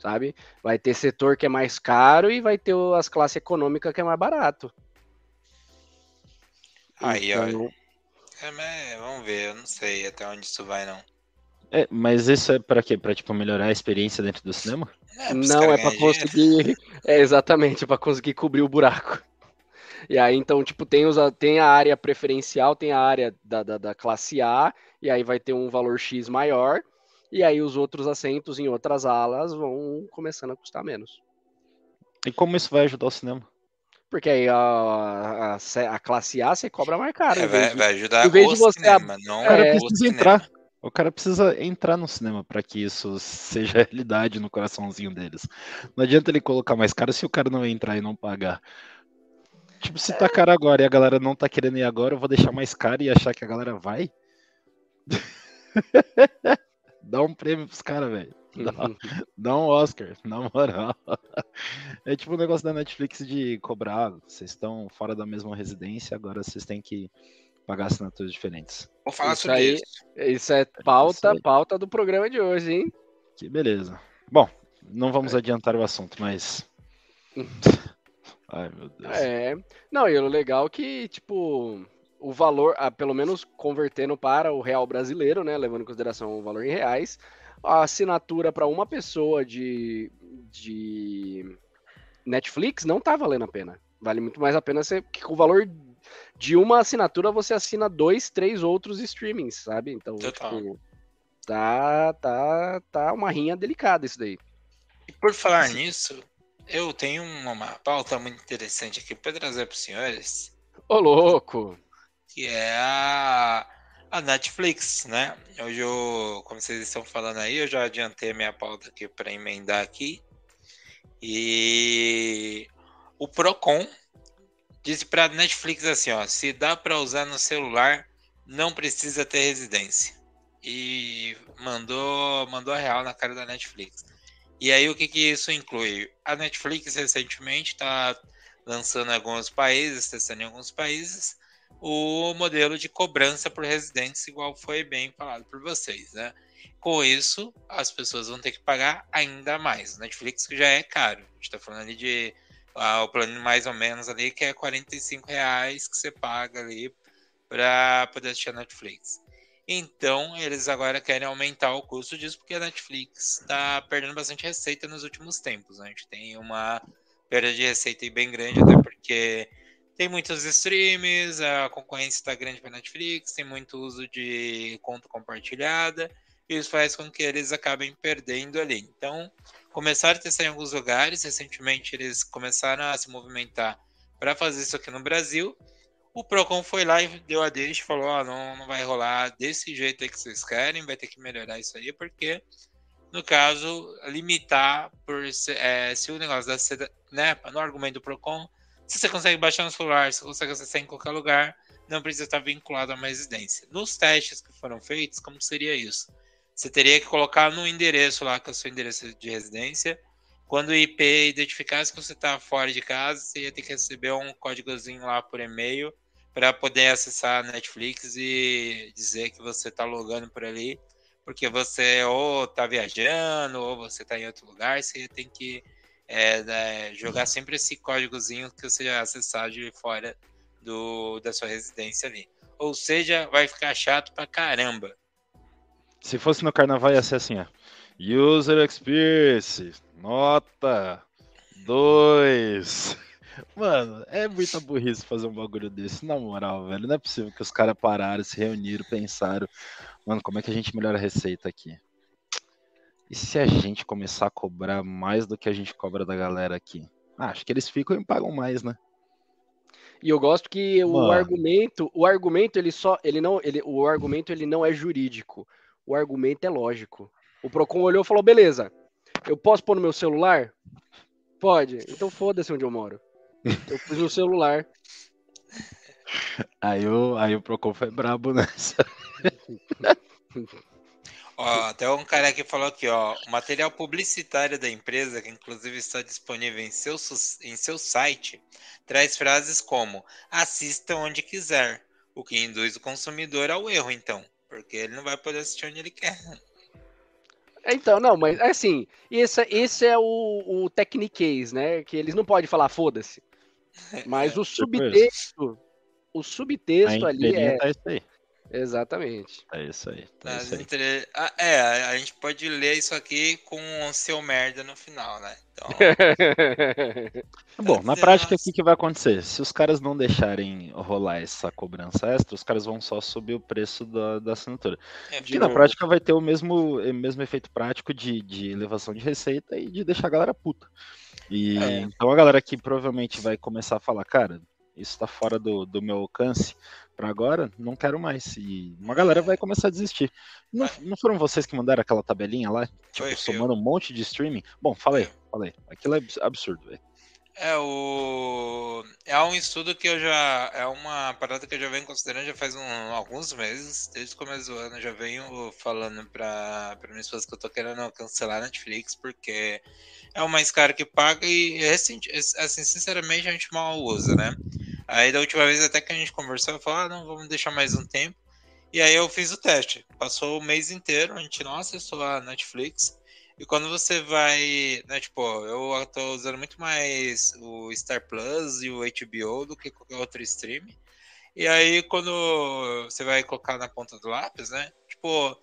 sabe? Vai ter setor que é mais caro e vai ter as classes econômicas que é mais barato. Aí, então... É, vamos ver, eu não sei até onde isso vai, não. É, mas isso é para quê? Para tipo melhorar a experiência dentro do cinema? É, não, é para conseguir. É exatamente, para conseguir cobrir o buraco. E aí, então, tipo, tem, os, tem a área preferencial, tem a área da, da, da, classe A, e aí vai ter um valor X maior, e aí os outros assentos em outras alas vão começando a custar menos. E como isso vai ajudar o cinema? Porque aí a, a, a classe A você cobra mais caro. É, vai, de, vai, ajudar o cinema, não é, o cinema. Entrar. O cara precisa entrar no cinema para que isso seja <laughs> realidade no coraçãozinho deles. Não adianta ele colocar mais caro se o cara não entrar e não pagar. Tipo, se tá caro agora e a galera não tá querendo ir agora, eu vou deixar mais caro e achar que a galera vai? <laughs> dá um prêmio pros caras, velho. Dá, <laughs> dá, um Oscar, na moral. É tipo o um negócio da Netflix de cobrar. Vocês estão fora da mesma residência, agora vocês têm que pagar assinaturas diferentes. Vou falar isso sobre aí, isso. Isso é pauta, pauta do programa de hoje, hein? Que beleza. Bom, não vamos é. adiantar o assunto, mas. <laughs> Ai, meu Deus. É. Não, e o legal é que, tipo, o valor, ah, pelo menos convertendo para o real brasileiro, né? Levando em consideração o valor em reais, a assinatura para uma pessoa de, de Netflix não tá valendo a pena. Vale muito mais a pena ser que com o valor de uma assinatura você assina dois, três outros streamings, sabe? Então, tipo, tá, tá, tá uma rinha delicada isso daí. E por falar nisso, eu tenho uma pauta muito interessante aqui para trazer para os senhores. Ô, louco! Que é a, a Netflix, né? Hoje, eu, como vocês estão falando aí, eu já adiantei minha pauta aqui para emendar aqui. E o Procon Disse para Netflix assim, ó, se dá para usar no celular, não precisa ter residência. E mandou, mandou a real na cara da Netflix. E aí o que, que isso inclui? A Netflix recentemente está lançando em alguns países, testando em alguns países, o modelo de cobrança por residência, igual foi bem falado por vocês, né? Com isso, as pessoas vão ter que pagar ainda mais. Netflix que já é caro. A gente está falando ali de ah, o plano mais ou menos ali, que é 45 reais que você paga ali para poder assistir a Netflix. Então, eles agora querem aumentar o custo disso, porque a Netflix está perdendo bastante receita nos últimos tempos. Né? A gente tem uma perda de receita bem grande, até porque tem muitos streams, a concorrência está grande para a Netflix, tem muito uso de conta compartilhada, e isso faz com que eles acabem perdendo ali. Então, começaram a testar em alguns lugares. Recentemente eles começaram a se movimentar para fazer isso aqui no Brasil. O Procon foi lá e deu a deixa, falou: oh, não, não vai rolar desse jeito aí que vocês querem, vai ter que melhorar isso aí, porque no caso, limitar por é, se o negócio da ser, né, no argumento do Procon, se você consegue baixar no celular, se você consegue acessar em qualquer lugar, não precisa estar vinculado a uma residência. Nos testes que foram feitos, como seria isso? Você teria que colocar no endereço lá, que é o seu endereço de residência. Quando o IP identificasse que você está fora de casa, você ia ter que receber um códigozinho lá por e-mail para poder acessar a Netflix e dizer que você está logando por ali, porque você ou está viajando ou você está em outro lugar, você tem que é, jogar sempre esse códigozinho que você acessar de fora do, da sua residência ali. Ou seja, vai ficar chato pra caramba. Se fosse no carnaval ia ser assim, ó. User Experience, nota 2. <laughs> Mano, é muita burrice fazer um bagulho desse, na moral, velho. Não é possível que os caras pararam, se reuniram, pensaram, mano, como é que a gente melhora a receita aqui? E se a gente começar a cobrar mais do que a gente cobra da galera aqui? Ah, acho que eles ficam e pagam mais, né? E eu gosto que Mano. o argumento, o argumento ele só, ele não, ele, o argumento ele não é jurídico o argumento é lógico. O Procon olhou e falou: beleza, eu posso pôr no meu celular? Pode. Então foda-se onde eu moro. <laughs> Eu pus no celular. Aí o, aí o Procon foi brabo nessa. <laughs> Ó, até um cara que falou aqui, ó, o material publicitário da empresa, que inclusive está disponível em seu, em seu site, traz frases como assista onde quiser, o que induz o consumidor ao erro, então, porque ele não vai poder assistir onde ele quer. Então, não, mas assim, esse, esse é o, o techniquez, né? Que eles não podem falar foda-se. <laughs> Mas o subtexto, o subtexto ali é. Tá isso aí. Exatamente. É isso aí. Tá isso aí. Entre... Ah, é, a gente pode ler isso aqui com o seu merda no final, né? Então... <laughs> Bom, na prática, o que, vai acontecer? Se os caras não deixarem rolar essa cobrança extra, os caras vão só subir o preço da, da assinatura. É, que na prática vai ter o mesmo, o mesmo efeito prático de, de elevação de receita e de deixar a galera puta. E é. então a galera que provavelmente vai começar a falar, cara, isso está fora do, do meu alcance para agora, não quero mais. E uma galera vai começar a desistir. Não, não foram vocês que mandaram aquela tabelinha lá, tipo, Foi, somando um monte de streaming? Bom, falei, falei. Aquilo é absurdo, velho. É o é um estudo que eu já é uma parada que eu já venho considerando já faz um, alguns meses, desde o começo do ano, eu já venho falando para para minha esposa que eu tô querendo cancelar a Netflix porque é o mais caro que paga e recente, assim, sinceramente a gente mal usa, né? Aí da última vez até que a gente conversou, eu falei, ah, não, vamos deixar mais um tempo. E aí eu fiz o teste. Passou o mês inteiro, a gente não acessou a Netflix. E quando você vai, né, tipo, eu tô usando muito mais o Star Plus e o HBO do que qualquer outro stream. E aí quando você vai colocar na ponta do lápis, né, tipo,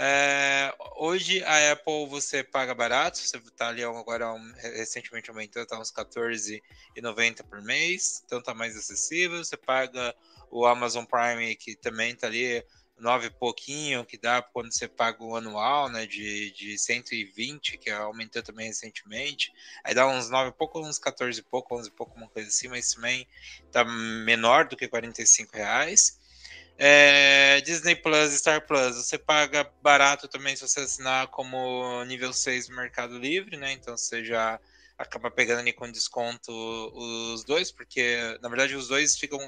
é, hoje a Apple você paga barato, você está ali agora um, recentemente aumentou, está uns 14,90 por mês, então tá mais acessível. Você paga o Amazon Prime que também está ali nove pouquinho, que dá quando você paga o anual, né, de, de 120, que aumentou também recentemente. Aí dá uns nove pouco, uns 14 e pouco, 11 e pouco, uma coisa assim, mas também tá menor do que 45 reais. É, Disney Plus, Star Plus, você paga barato também se você assinar como nível 6 do Mercado Livre, né? Então você já acaba pegando ali com desconto os dois, porque na verdade os dois ficam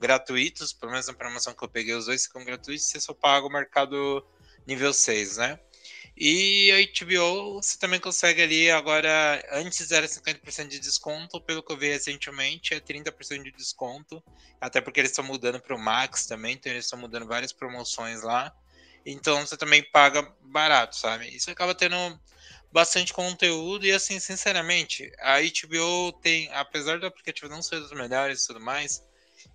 gratuitos, pelo menos na promoção que eu peguei, os dois ficam gratuitos, você só paga o mercado nível 6, né? E a HBO você também consegue ali agora, antes era 50% de desconto, pelo que eu vi recentemente, é 30% de desconto, até porque eles estão mudando para o Max também, então eles estão mudando várias promoções lá. Então você também paga barato, sabe? Isso acaba tendo bastante conteúdo e assim, sinceramente, a HBO tem, apesar do aplicativo não ser dos melhores e tudo mais,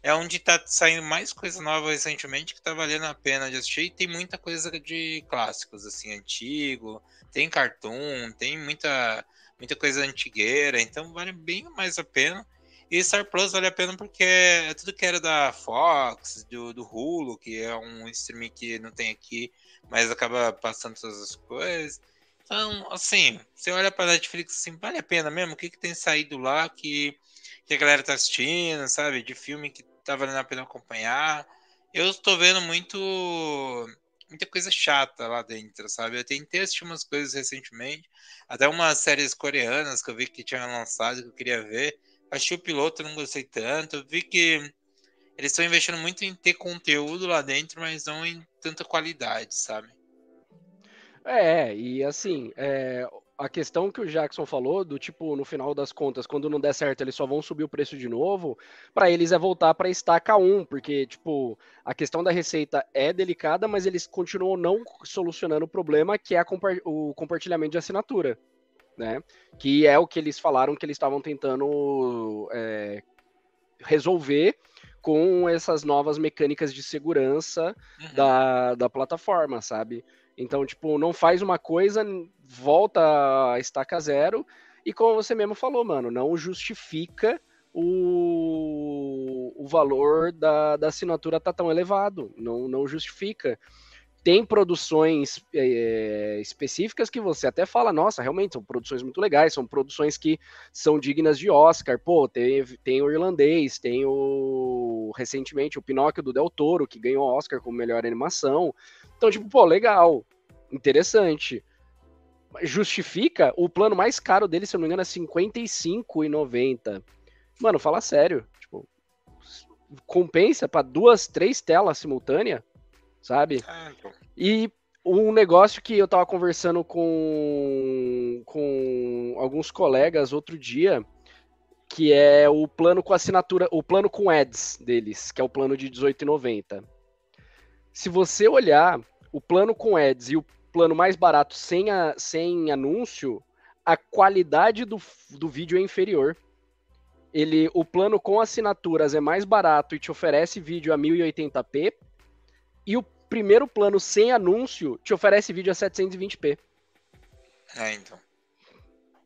é onde tá saindo mais coisa nova recentemente que tá valendo a pena de assistir. E tem muita coisa de clássicos, assim, antigo. Tem cartoon, tem muita, muita coisa antigueira. Então vale bem mais a pena. E Star Plus vale a pena porque é tudo que era da Fox, do, do Hulu, que é um streaming que não tem aqui, mas acaba passando todas as coisas. Então, assim, você olha para Netflix assim, vale a pena mesmo? O que, que tem saído lá que que a galera tá assistindo, sabe? De filme que tá valendo a pena acompanhar. Eu tô vendo muito muita coisa chata lá dentro, sabe? Eu tentei assistir umas coisas recentemente, até umas séries coreanas que eu vi que tinham lançado que eu queria ver. Achei o piloto, não gostei tanto. Vi que eles estão investindo muito em ter conteúdo lá dentro, mas não em tanta qualidade, sabe? É, e assim, é, a questão que o Jackson falou, do tipo, no final das contas, quando não der certo, eles só vão subir o preço de novo, para eles é voltar para estaca 1, porque, tipo, a questão da receita é delicada, mas eles continuam não solucionando o problema, que é o compartilhamento de assinatura, né? Que é o que eles falaram que eles estavam tentando é, resolver com essas novas mecânicas de segurança uhum. da, da plataforma, sabe? Então, tipo, não faz uma coisa, volta a estaca zero, e como você mesmo falou, mano, não justifica o, o valor da, da assinatura tá tão elevado, não, não justifica. Tem produções é, específicas que você até fala, nossa, realmente são produções muito legais, são produções que são dignas de Oscar. Pô, tem, tem o irlandês, tem o recentemente o Pinóquio do Del Toro, que ganhou Oscar como melhor animação. Então, tipo, pô, legal, interessante. Justifica o plano mais caro dele, se eu não me engano, é R$55,90. Mano, fala sério. Tipo, compensa para duas, três telas simultâneas, sabe? É, então. E um negócio que eu tava conversando com, com alguns colegas outro dia, que é o plano com assinatura, o plano com ads deles, que é o plano de 18,90. Se você olhar o plano com ads e o plano mais barato sem, a, sem anúncio, a qualidade do, do vídeo é inferior. Ele, o plano com assinaturas é mais barato e te oferece vídeo a 1080p, e o primeiro plano sem anúncio te oferece vídeo a 720p. É, então.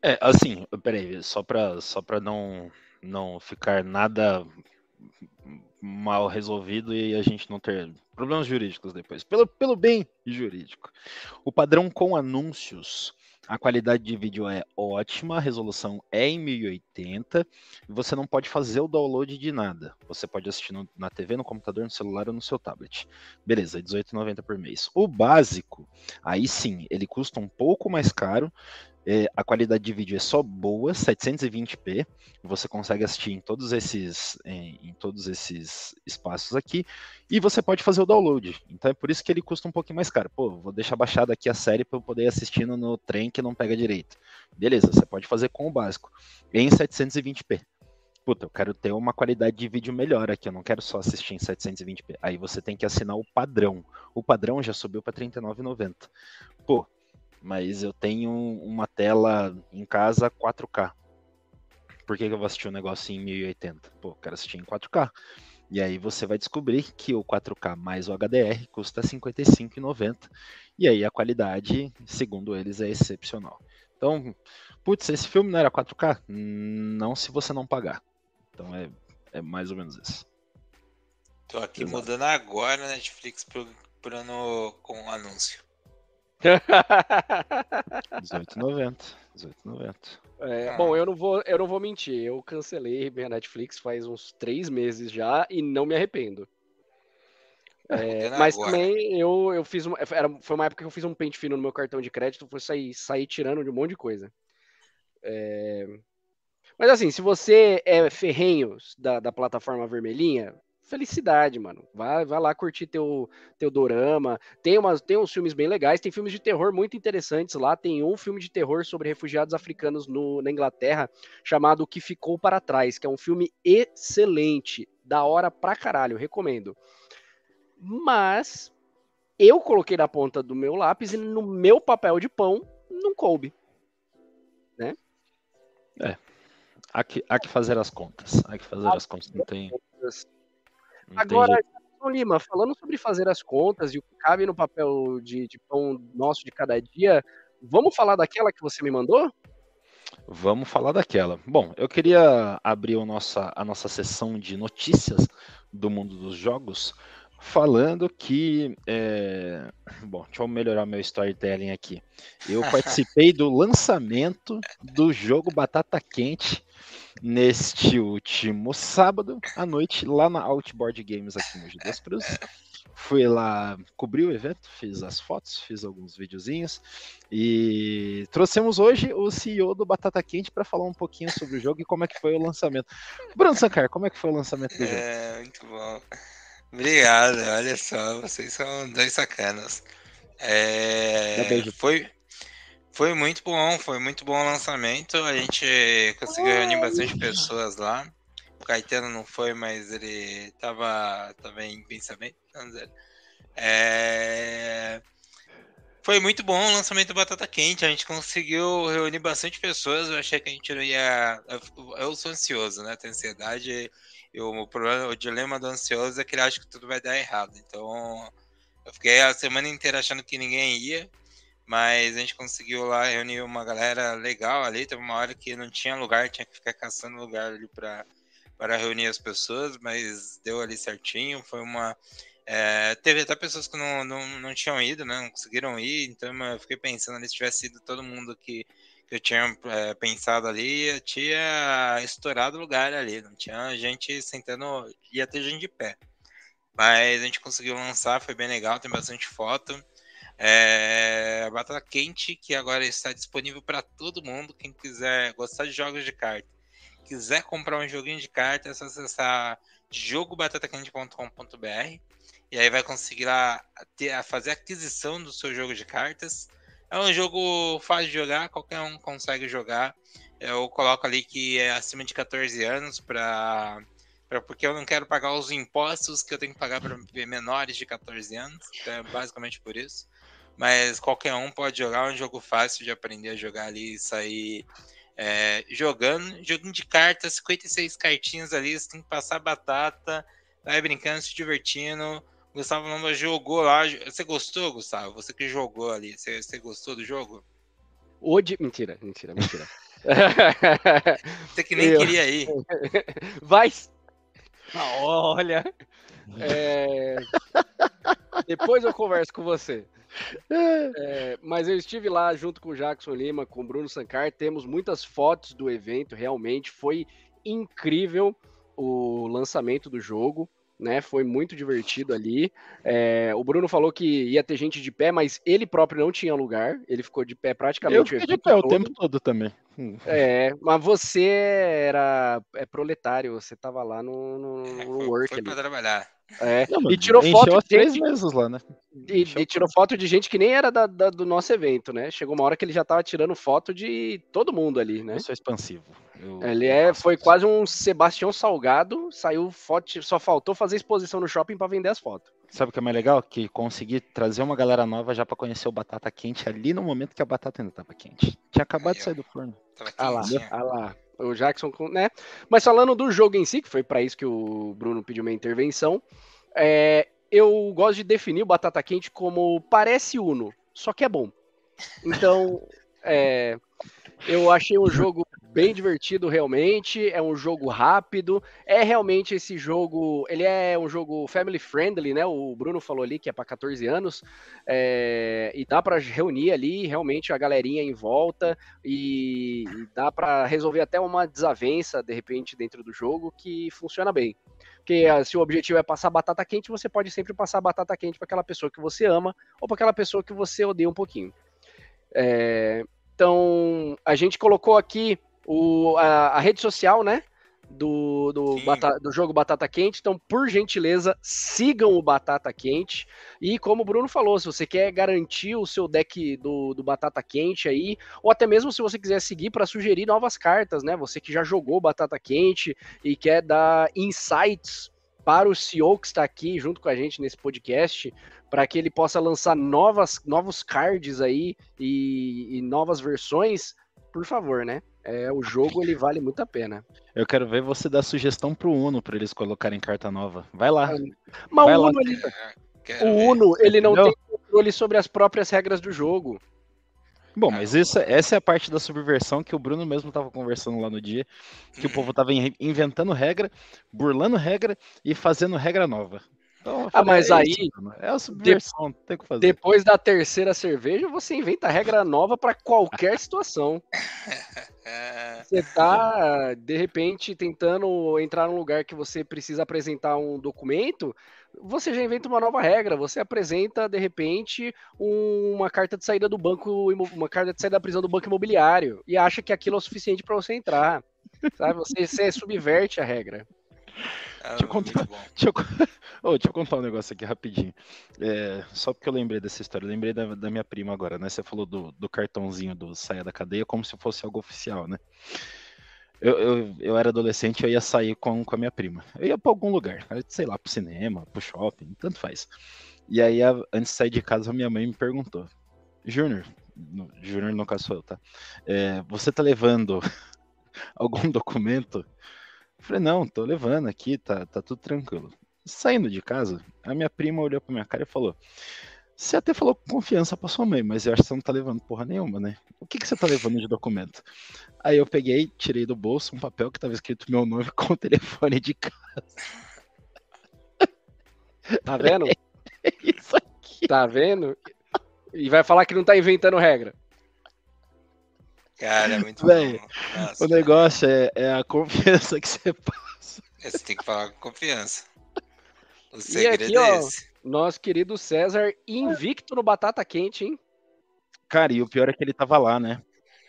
É, assim, peraí, só pra, só pra não, não ficar nada mal resolvido e a gente não ter problemas jurídicos depois. Pelo, pelo bem jurídico. O padrão com anúncios a qualidade de vídeo é ótima, a resolução é em 1080 e você não pode fazer o download de nada. Você pode assistir no, na TV, no computador, no celular ou no seu tablet. Beleza, R$18,90 por mês. O básico, aí sim, ele custa um pouco mais caro, a qualidade de vídeo é só boa, 720p. Você consegue assistir em todos esses em, em, todos esses espaços aqui e você pode fazer o download. Então é por isso que ele custa um pouquinho mais caro. Pô, vou deixar baixado aqui a série para eu poder assistir no, no trem que não pega direito. Beleza, você pode fazer com o básico em 720p. Puta, eu quero ter uma qualidade de vídeo melhor aqui, eu não quero só assistir em 720p. Aí você tem que assinar o padrão. O padrão já subiu para 39,90. Pô, mas eu tenho uma tela em casa 4K. Por que, que eu vou assistir um negócio em 1080? Pô, quero assistir em 4K. E aí você vai descobrir que o 4K mais o HDR custa R$ 55,90. E aí a qualidade, segundo eles, é excepcional. Então, putz, esse filme não era 4K? Não se você não pagar. Então é, é mais ou menos isso. Tô aqui Exato. mudando agora Netflix pro, pro ano com anúncio. 18,90. 18,90. É, bom, eu não, vou, eu não vou mentir. Eu cancelei minha Netflix faz uns três meses já e não me arrependo. É, é mas agora. também eu, eu fiz uma, era, foi uma época que eu fiz um pente fino no meu cartão de crédito, foi sair, sair tirando de um monte de coisa. É, mas assim, se você é ferrenho da, da plataforma vermelhinha, felicidade, mano. Vai, vai lá curtir teu, teu dorama. Tem, umas, tem uns filmes bem legais, tem filmes de terror muito interessantes lá. Tem um filme de terror sobre refugiados africanos no, na Inglaterra chamado O Que Ficou para Trás, que é um filme excelente, da hora pra caralho, recomendo. Mas eu coloquei na ponta do meu lápis e no meu papel de pão não coube. Né? É. Há que, há que fazer as contas. Há que fazer as contas. Não tem. Agora, Lima, falando sobre fazer as contas e o que cabe no papel de, de pão nosso de cada dia, vamos falar daquela que você me mandou? Vamos falar daquela. Bom, eu queria abrir a nossa, a nossa sessão de notícias do mundo dos jogos falando que. É... Bom, deixa eu melhorar meu storytelling aqui. Eu <laughs> participei do lançamento do jogo Batata Quente neste último sábado à noite, lá na Outboard Games aqui no das Cruzes. Fui lá cobrir o evento, fiz as fotos, fiz alguns videozinhos e trouxemos hoje o CEO do Batata Quente para falar um pouquinho sobre o jogo e como é que foi o lançamento. Bruno Sancar, como é que foi o lançamento do jogo? É, muito bom. Obrigado, olha só, vocês são dois sacanas. É, foi, foi muito bom, foi muito bom o lançamento. A gente conseguiu reunir bastante pessoas lá. O Caetano não foi, mas ele tava também em pensamento. É... Foi muito bom o lançamento do Batata Quente. A gente conseguiu reunir bastante pessoas. Eu achei que a gente não ia. Eu sou ansioso, né? Tenho ansiedade. E o, problema, o dilema do ansioso é que ele acha que tudo vai dar errado. Então, eu fiquei a semana inteira achando que ninguém ia. Mas a gente conseguiu lá reunir uma galera legal ali. Teve uma hora que não tinha lugar, tinha que ficar caçando lugar ali para para reunir as pessoas, mas deu ali certinho. Foi uma. É, teve até pessoas que não, não, não tinham ido, né? Não conseguiram ir, então eu fiquei pensando ali se tivesse ido todo mundo que, que eu tinha é, pensado ali, tinha estourado o lugar ali, não tinha gente sentando, ia ter gente de pé. Mas a gente conseguiu lançar, foi bem legal, tem bastante foto. É, a Batata Quente, que agora está disponível para todo mundo. Quem quiser gostar de jogos de carta, quiser comprar um joguinho de carta, é só acessar jogobatataquente.com.br E aí vai conseguir lá ter, fazer a aquisição do seu jogo de cartas. É um jogo fácil de jogar, qualquer um consegue jogar. Eu coloco ali que é acima de 14 anos para porque eu não quero pagar os impostos que eu tenho que pagar para menores de 14 anos. Então é basicamente por isso. Mas qualquer um pode jogar, é um jogo fácil de aprender a jogar ali e sair é, jogando. Joguinho de cartas, 56 cartinhas ali, você tem que passar batata, vai brincando, se divertindo. Gustavo Lomba jogou lá. Você gostou, Gustavo? Você que jogou ali, você, você gostou do jogo? Hoje. Mentira, mentira, mentira. você que nem eu... queria ir. <laughs> Vai ah, olha. É... Depois eu converso com você. É, mas eu estive lá junto com o Jackson Lima, com o Bruno Sancar. Temos muitas fotos do evento, realmente foi incrível o lançamento do jogo né? Foi muito divertido ali. É, o Bruno falou que ia ter gente de pé, mas ele próprio não tinha lugar. Ele ficou de pé praticamente. Eu fiquei de pé todo. o tempo todo também. Hum. É, mas você era é proletário, você tava lá no, no, no <laughs> work foi, foi pra trabalhar. É, não, e tirou foto de três meses lá, né? E, e, tirou foto de gente que nem era da, da, do nosso evento, né? Chegou uma hora que ele já tava tirando foto de todo mundo ali, né? Eu sou expansivo. Eu... Ele é, foi quase um Sebastião Salgado, saiu foto, só faltou fazer exposição no shopping para vender as fotos. Sabe o que é mais legal? Que consegui trazer uma galera nova já para conhecer o batata quente ali no momento que a batata ainda tava quente. Tinha acabado Aí, de sair do forno. Ah lá, ah lá. O Jackson, né? Mas falando do jogo em si, que foi para isso que o Bruno pediu uma intervenção, é, eu gosto de definir o batata quente como parece Uno, só que é bom. Então, é, eu achei um jogo bem divertido realmente, é um jogo rápido, é realmente esse jogo, ele é um jogo family friendly, né? O Bruno falou ali que é para 14 anos, é, e dá para reunir ali realmente a galerinha em volta e, e dá para resolver até uma desavença de repente dentro do jogo que funciona bem. Porque ah, se o objetivo é passar batata quente, você pode sempre passar batata quente para aquela pessoa que você ama ou para aquela pessoa que você odeia um pouquinho. É, então, a gente colocou aqui o, a, a rede social, né? Do, do, do, jogo Batata Quente. Então, por gentileza, sigam o Batata Quente. E como o Bruno falou, se você quer garantir o seu deck do, do Batata Quente aí, ou até mesmo se você quiser seguir para sugerir novas cartas, né? Você que já jogou Batata Quente e quer dar insights para o CEO que está aqui junto com a gente nesse podcast, para que ele possa lançar novas, novos cards aí e, e novas versões, por favor, né? É, o jogo ele vale muito a pena. Eu quero ver você dar sugestão pro Uno para eles colocarem carta nova. Vai lá. Mas Vai o Uno, lá. Ele, o Uno, ele não Entendeu? tem controle sobre as próprias regras do jogo. Bom, mas isso, essa é a parte da subversão que o Bruno mesmo estava conversando lá no dia, que o povo estava inventando regra, burlando regra e fazendo regra nova. Então, ah, mas é aí isso, é a subversão, de, tem que fazer. Depois da terceira cerveja, você inventa regra nova para qualquer <laughs> situação. <laughs> Você tá, de repente, tentando entrar num lugar que você precisa apresentar um documento, você já inventa uma nova regra. Você apresenta, de repente, uma carta de saída do banco, uma carta de saída da prisão do banco imobiliário e acha que aquilo é o suficiente para você entrar. Sabe? Você, você subverte a regra. Ah, deixa, eu contar, deixa, eu, oh, <laughs> deixa eu contar um negócio aqui rapidinho. É, só porque eu lembrei dessa história, eu lembrei da, da minha prima agora, né? Você falou do, do cartãozinho do saia da cadeia como se fosse algo oficial, né? Eu, eu, eu, era adolescente, eu ia sair com, com a minha prima. Eu ia para algum lugar, sei lá, pro cinema, pro shopping, tanto faz. E aí, antes de sair de casa, minha mãe me perguntou: Júnior, Júnior no caso sou eu, tá? É, você tá levando <laughs> algum documento eu falei, não, tô levando aqui, tá, tá tudo tranquilo. Saindo de casa, a minha prima olhou pra minha cara e falou: Você até falou com confiança pra sua mãe, mas eu acho que você não tá levando porra nenhuma, né? O que, que você tá levando de documento? Aí eu peguei, tirei do bolso um papel que tava escrito meu nome <laughs> com o telefone de casa. Tá vendo? <laughs> É isso aqui. Tá vendo? E vai falar que não tá inventando regra. Cara, é <laughs> muito Bem, bom. Nossa, o negócio é, é, a confiança que você passa. Você tem que falar com confiança. O segredo aqui, é esse. Ó, nosso querido César invicto no batata quente, hein? Cara, e o pior é que ele tava lá, né?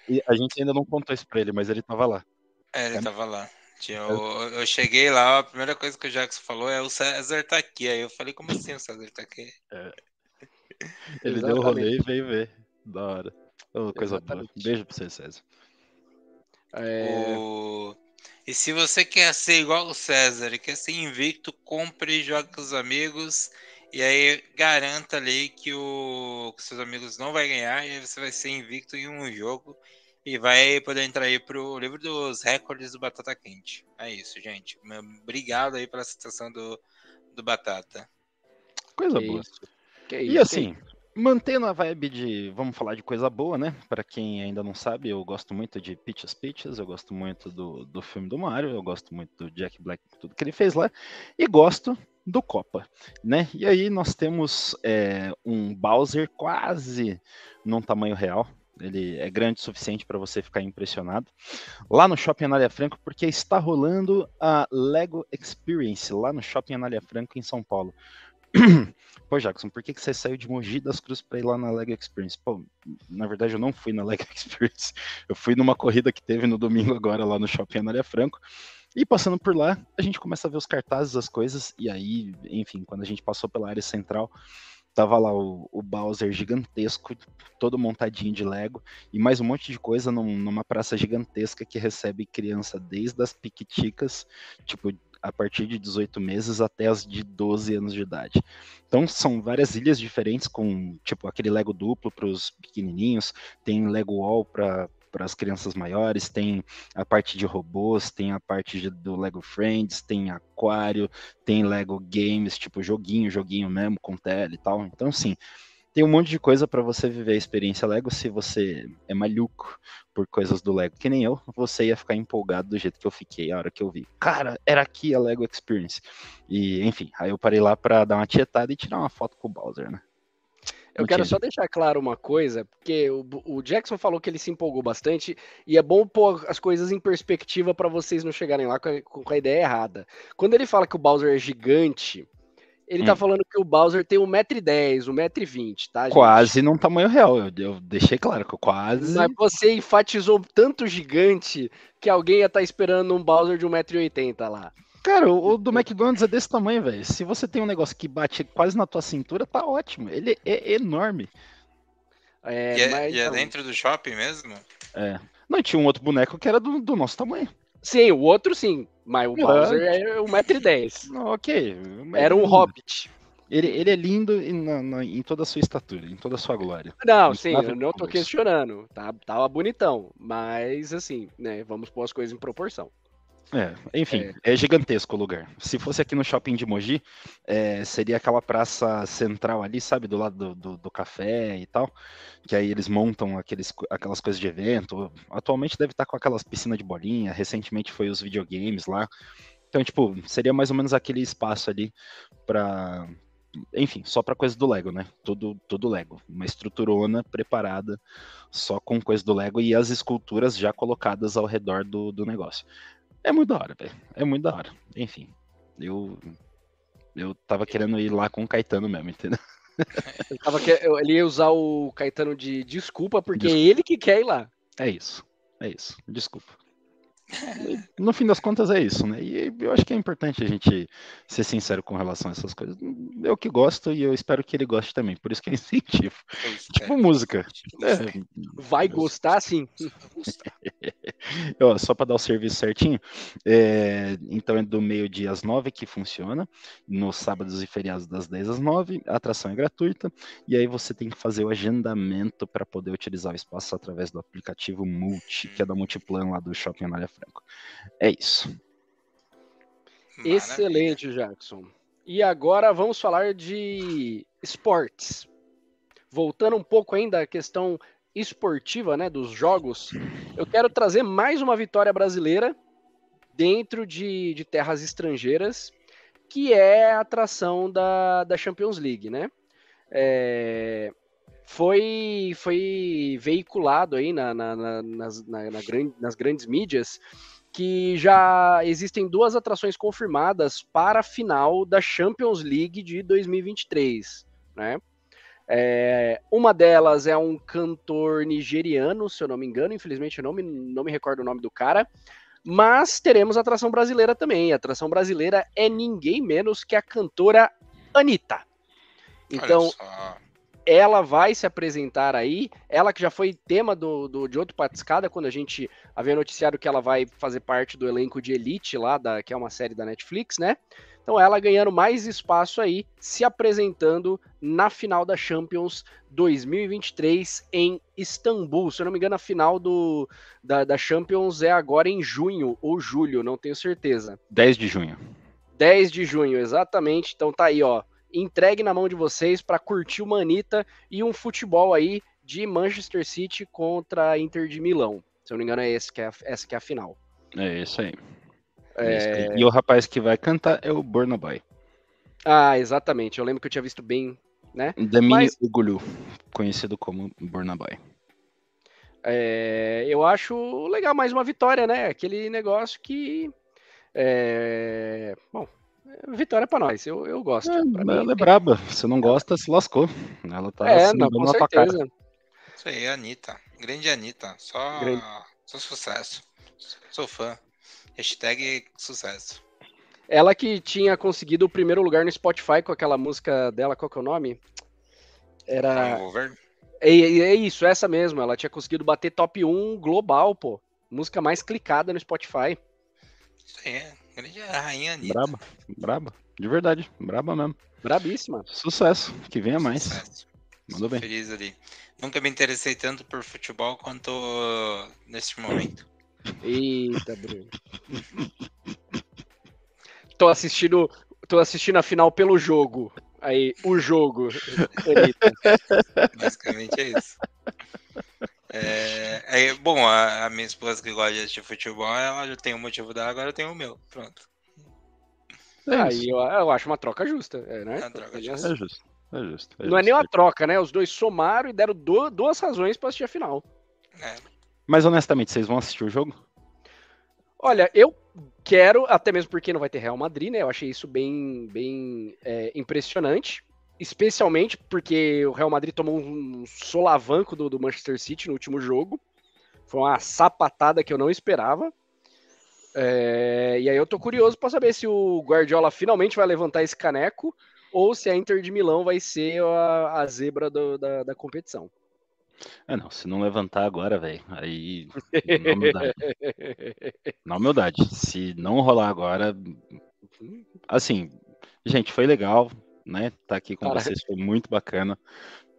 E a gente ainda não contou isso pra ele, mas ele tava lá. É, ele é. tava lá. Eu, eu cheguei lá, a primeira coisa que o Jackson falou é o César tá aqui. Aí eu falei, como assim o César tá aqui? É. <laughs> Ele Exatamente. deu o rolê e veio ver. Da hora. Oh, coisa Exatamente. boa. Beijo pra você, César. É... O... E se você quer ser igual o César e quer ser invicto, compre e jogue com os amigos. E aí garanta ali que, o... que seus amigos não vai ganhar e aí você vai ser invicto em um jogo e vai poder entrar aí pro livro dos recordes do Batata Quente. É isso, gente. Obrigado aí pela citação do, do Batata. Coisa que boa. e assim, mantendo a vibe de, vamos falar de coisa boa, né? Para quem ainda não sabe, eu gosto muito de Peaches Peaches, eu gosto muito do, do filme do Mario, eu gosto muito do Jack Black, tudo que ele fez lá, e gosto do Copa, né? E aí nós temos é, um Bowser quase num tamanho real, ele é grande o suficiente para você ficar impressionado. Lá no Shopping Anália Franco, porque está rolando a Lego Experience lá no Shopping Anália Franco em São Paulo. <clears throat> Pô, Jackson, por que, que você saiu de Mogi das Cruzes para ir lá na Lego Experience? Pô, na verdade eu não fui na <laughs> Lego Experience. Eu fui numa corrida que teve no domingo agora lá no Shopping Anália Franco. E passando por lá, a gente começa a ver os cartazes, as coisas, e aí, enfim, quando a gente passou pela área central, Tava lá o, o, Bowser gigantesco, todo montadinho de Lego, e mais um monte de coisa num, numa praça gigantesca que recebe criança desde as piquiticas, tipo, a partir de 18 meses até as de 12 anos de idade. Então são várias ilhas diferentes com, tipo, aquele Lego duplo para os pequenininhos, tem Lego Wall para para as crianças maiores, tem a parte de robôs, tem a parte de, do Lego Friends, tem aquário, tem Lego Games, tipo joguinho, joguinho mesmo, com tela e tal. Então, assim, tem um monte de coisa para você viver a experiência Lego. Se você é maluco por coisas do Lego, que nem eu, você ia ficar empolgado do jeito que eu fiquei a hora que eu vi. Cara, era aqui a Lego Experience. E, enfim, aí eu parei lá para dar uma tietada e tirar uma foto com o Bowser, né? Eu quero só deixar claro uma coisa, porque o, o, Jackson falou que ele se empolgou bastante e é bom pôr as coisas em perspectiva para vocês não chegarem lá com a, com a, ideia errada. Quando ele fala que o Bowser é gigante, ele tá hum. tá falando que o Bowser tem 1,10m, 1,20m, tá? Gente? Quase num tamanho real, eu, eu, deixei claro que eu quase. Mas você enfatizou tanto gigante que alguém ia estar tá esperando um Bowser de 1,80m lá. Cara, o, do McDonald's é desse tamanho, velho. Se você tem um negócio que bate quase na tua cintura, tá ótimo. Ele é enorme. É, e, é, mas, e é, dentro do shopping mesmo? É. Não, tinha um outro boneco que era do, do nosso tamanho. Sim, o outro sim. Mas o Bowser é 1,10m. <laughs> Ok. Era um hobbit. Ele, ele é lindo em, na, em toda a sua estatura, em toda a sua glória. Não, sim, eu não tô questionando. Tá, tava bonitão. Mas, assim, né, vamos pôr as coisas em proporção. É, enfim, é. é. gigantesco o lugar. Se fosse aqui no shopping de Mogi, é, seria aquela praça central ali, sabe, do lado do, do, do, café e tal, que aí eles montam aqueles, aquelas coisas de evento. Atualmente deve estar com aquelas piscinas de bolinha, recentemente foi os videogames lá. Então, tipo, seria mais ou menos aquele espaço ali para enfim, só para coisa do Lego, né? Tudo, tudo Lego, uma estruturona preparada só com coisa do Lego e as esculturas já colocadas ao redor do, do negócio. É muito da hora, velho. É muito da hora. Enfim, eu eu tava querendo ir lá com o Caetano mesmo, entendeu? <laughs> Ele, tava, ele ia usar o Caetano de desculpa, porque desculpa. é ele que quer ir lá. É isso. É isso. Desculpa. <laughs> No fim das contas é isso, né? E eu acho que é importante a gente ser sincero com relação a essas coisas. Eu que gosto e eu espero que ele goste também, por isso que é <laughs> incentivo. tipo música. É. Vai gostar sim. <laughs> só para dar o serviço certinho, é, então é do meio-dia às nove que funciona, nos sábados e feriados das 10 às 9, a atração é gratuita, e aí você tem que fazer o agendamento para poder utilizar o espaço através do aplicativo Multi, que é da Multiplan lá do Shopping Anália Franco. É isso. Excelente, Jackson. E agora vamos falar de esportes. Voltando um pouco ainda à questão esportiva, né, dos jogos, eu quero trazer mais uma vitória brasileira dentro de, de terras estrangeiras, que é a atração da, da Champions League, né? É, foi, foi veiculado aí na, na, na, nas, nas grandes mídias que já existem duas atrações confirmadas para a final da Champions League de 2023, né? É, uma delas é um cantor nigeriano, se eu não me engano, infelizmente eu não me, não me recordo o nome do cara, Mas teremos atração brasileira também. A atração brasileira é ninguém menos que a cantora Anitta. Então, ela vai se apresentar aí. Ela que já foi tema do, do, de outro Patiscada, quando a gente havia noticiado que ela vai fazer parte do elenco de Elite lá, da, que é uma série da Netflix, né? Então ela ganhando mais espaço aí, se apresentando na final da Champions 2023 em Istambul. Se eu não me engano, a final do, da, da Champions é agora em junho ou julho, não tenho certeza. 10 de junho. 10 de junho, exatamente. Então tá aí, ó. Entregue na mão de vocês para curtir uma Anitta e um futebol aí de Manchester City contra a Inter de Milão. Se eu não me engano, é esse que é, essa que é a final. É isso aí. É... E o rapaz que vai cantar é o Burna Boy. Ah, exatamente. Eu lembro que eu tinha visto bem, né? Damini Mas... Ugulu, conhecido como Burna Boy. É, eu acho legal mais uma vitória, né? Aquele negócio que. É, bom, vitória para nós. Eu, eu gosto. É, ela mim, é braba. Se não gosta, se lascou. Ela tá é, não, com certeza. Isso aí, Anitta. Grande Anitta. Só, Grande. só sucesso. Sou fã. Hashtag sucesso. Ela que tinha conseguido o primeiro lugar no Spotify com aquela música dela, qual que é o nome? Era. É, é, isso, essa mesmo. Ela tinha conseguido bater top 1 global, pô. Música mais clicada no Spotify. Isso aí, é. Grande rainha Anitta. Braba, braba. De verdade, braba mesmo. Brabíssima. Sucesso, que venha mais. Sucesso. Mandou bem. Feliz ali. Nunca me interessei tanto por futebol quanto neste momento. Eita, Bruno. tô assistindo, tô assistindo a final pelo jogo. Aí, o jogo. <laughs> Basicamente é isso. É, é bom, a, a, minha esposa que gosta de assistir futebol, ela já tem o motivo dela, agora eu tenho o meu. Pronto. É Aí eu, eu, acho uma troca justa. É, né? é, troca justa. é justo. É justo. É Não é nem uma troca, né? Os dois somaram e deram duas razões para assistir a final. É. Mas honestamente, vocês vão assistir o jogo? Olha, eu quero, até mesmo porque não vai ter Real Madrid, né? Eu achei isso bem, bem é, impressionante. Especialmente porque o Real Madrid tomou um solavanco do, do Manchester City no último jogo. Foi uma sapatada que eu não esperava. É, e aí eu tô curioso para saber se o Guardiola finalmente vai levantar esse caneco ou se a Inter de Milão vai ser a, a zebra do, da, da competição. É, não, se não levantar agora, velho, aí. Na humildade. <laughs> na humildade. Se não rolar agora. Assim, gente, foi legal, né? Tá aqui com Caraca. vocês, foi muito bacana.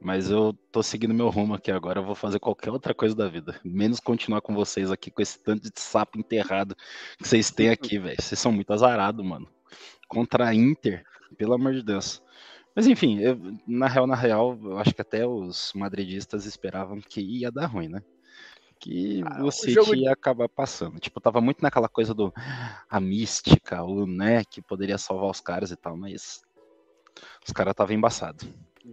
Mas eu tô seguindo meu rumo aqui agora. Eu vou fazer qualquer outra coisa da vida. Menos continuar com vocês aqui com esse tanto de sapo enterrado que vocês têm <laughs> aqui, velho. Vocês são muito azarados, mano. Contra a Inter, pelo amor de Deus. Mas enfim, eu, na real, na real, eu acho que até os madridistas esperavam que ia dar ruim, né? Que ah, o City jogo... ia acabar passando. Tipo, tava muito naquela coisa do a mística, o né, que poderia salvar os caras e tal, mas os caras estavam embaçados.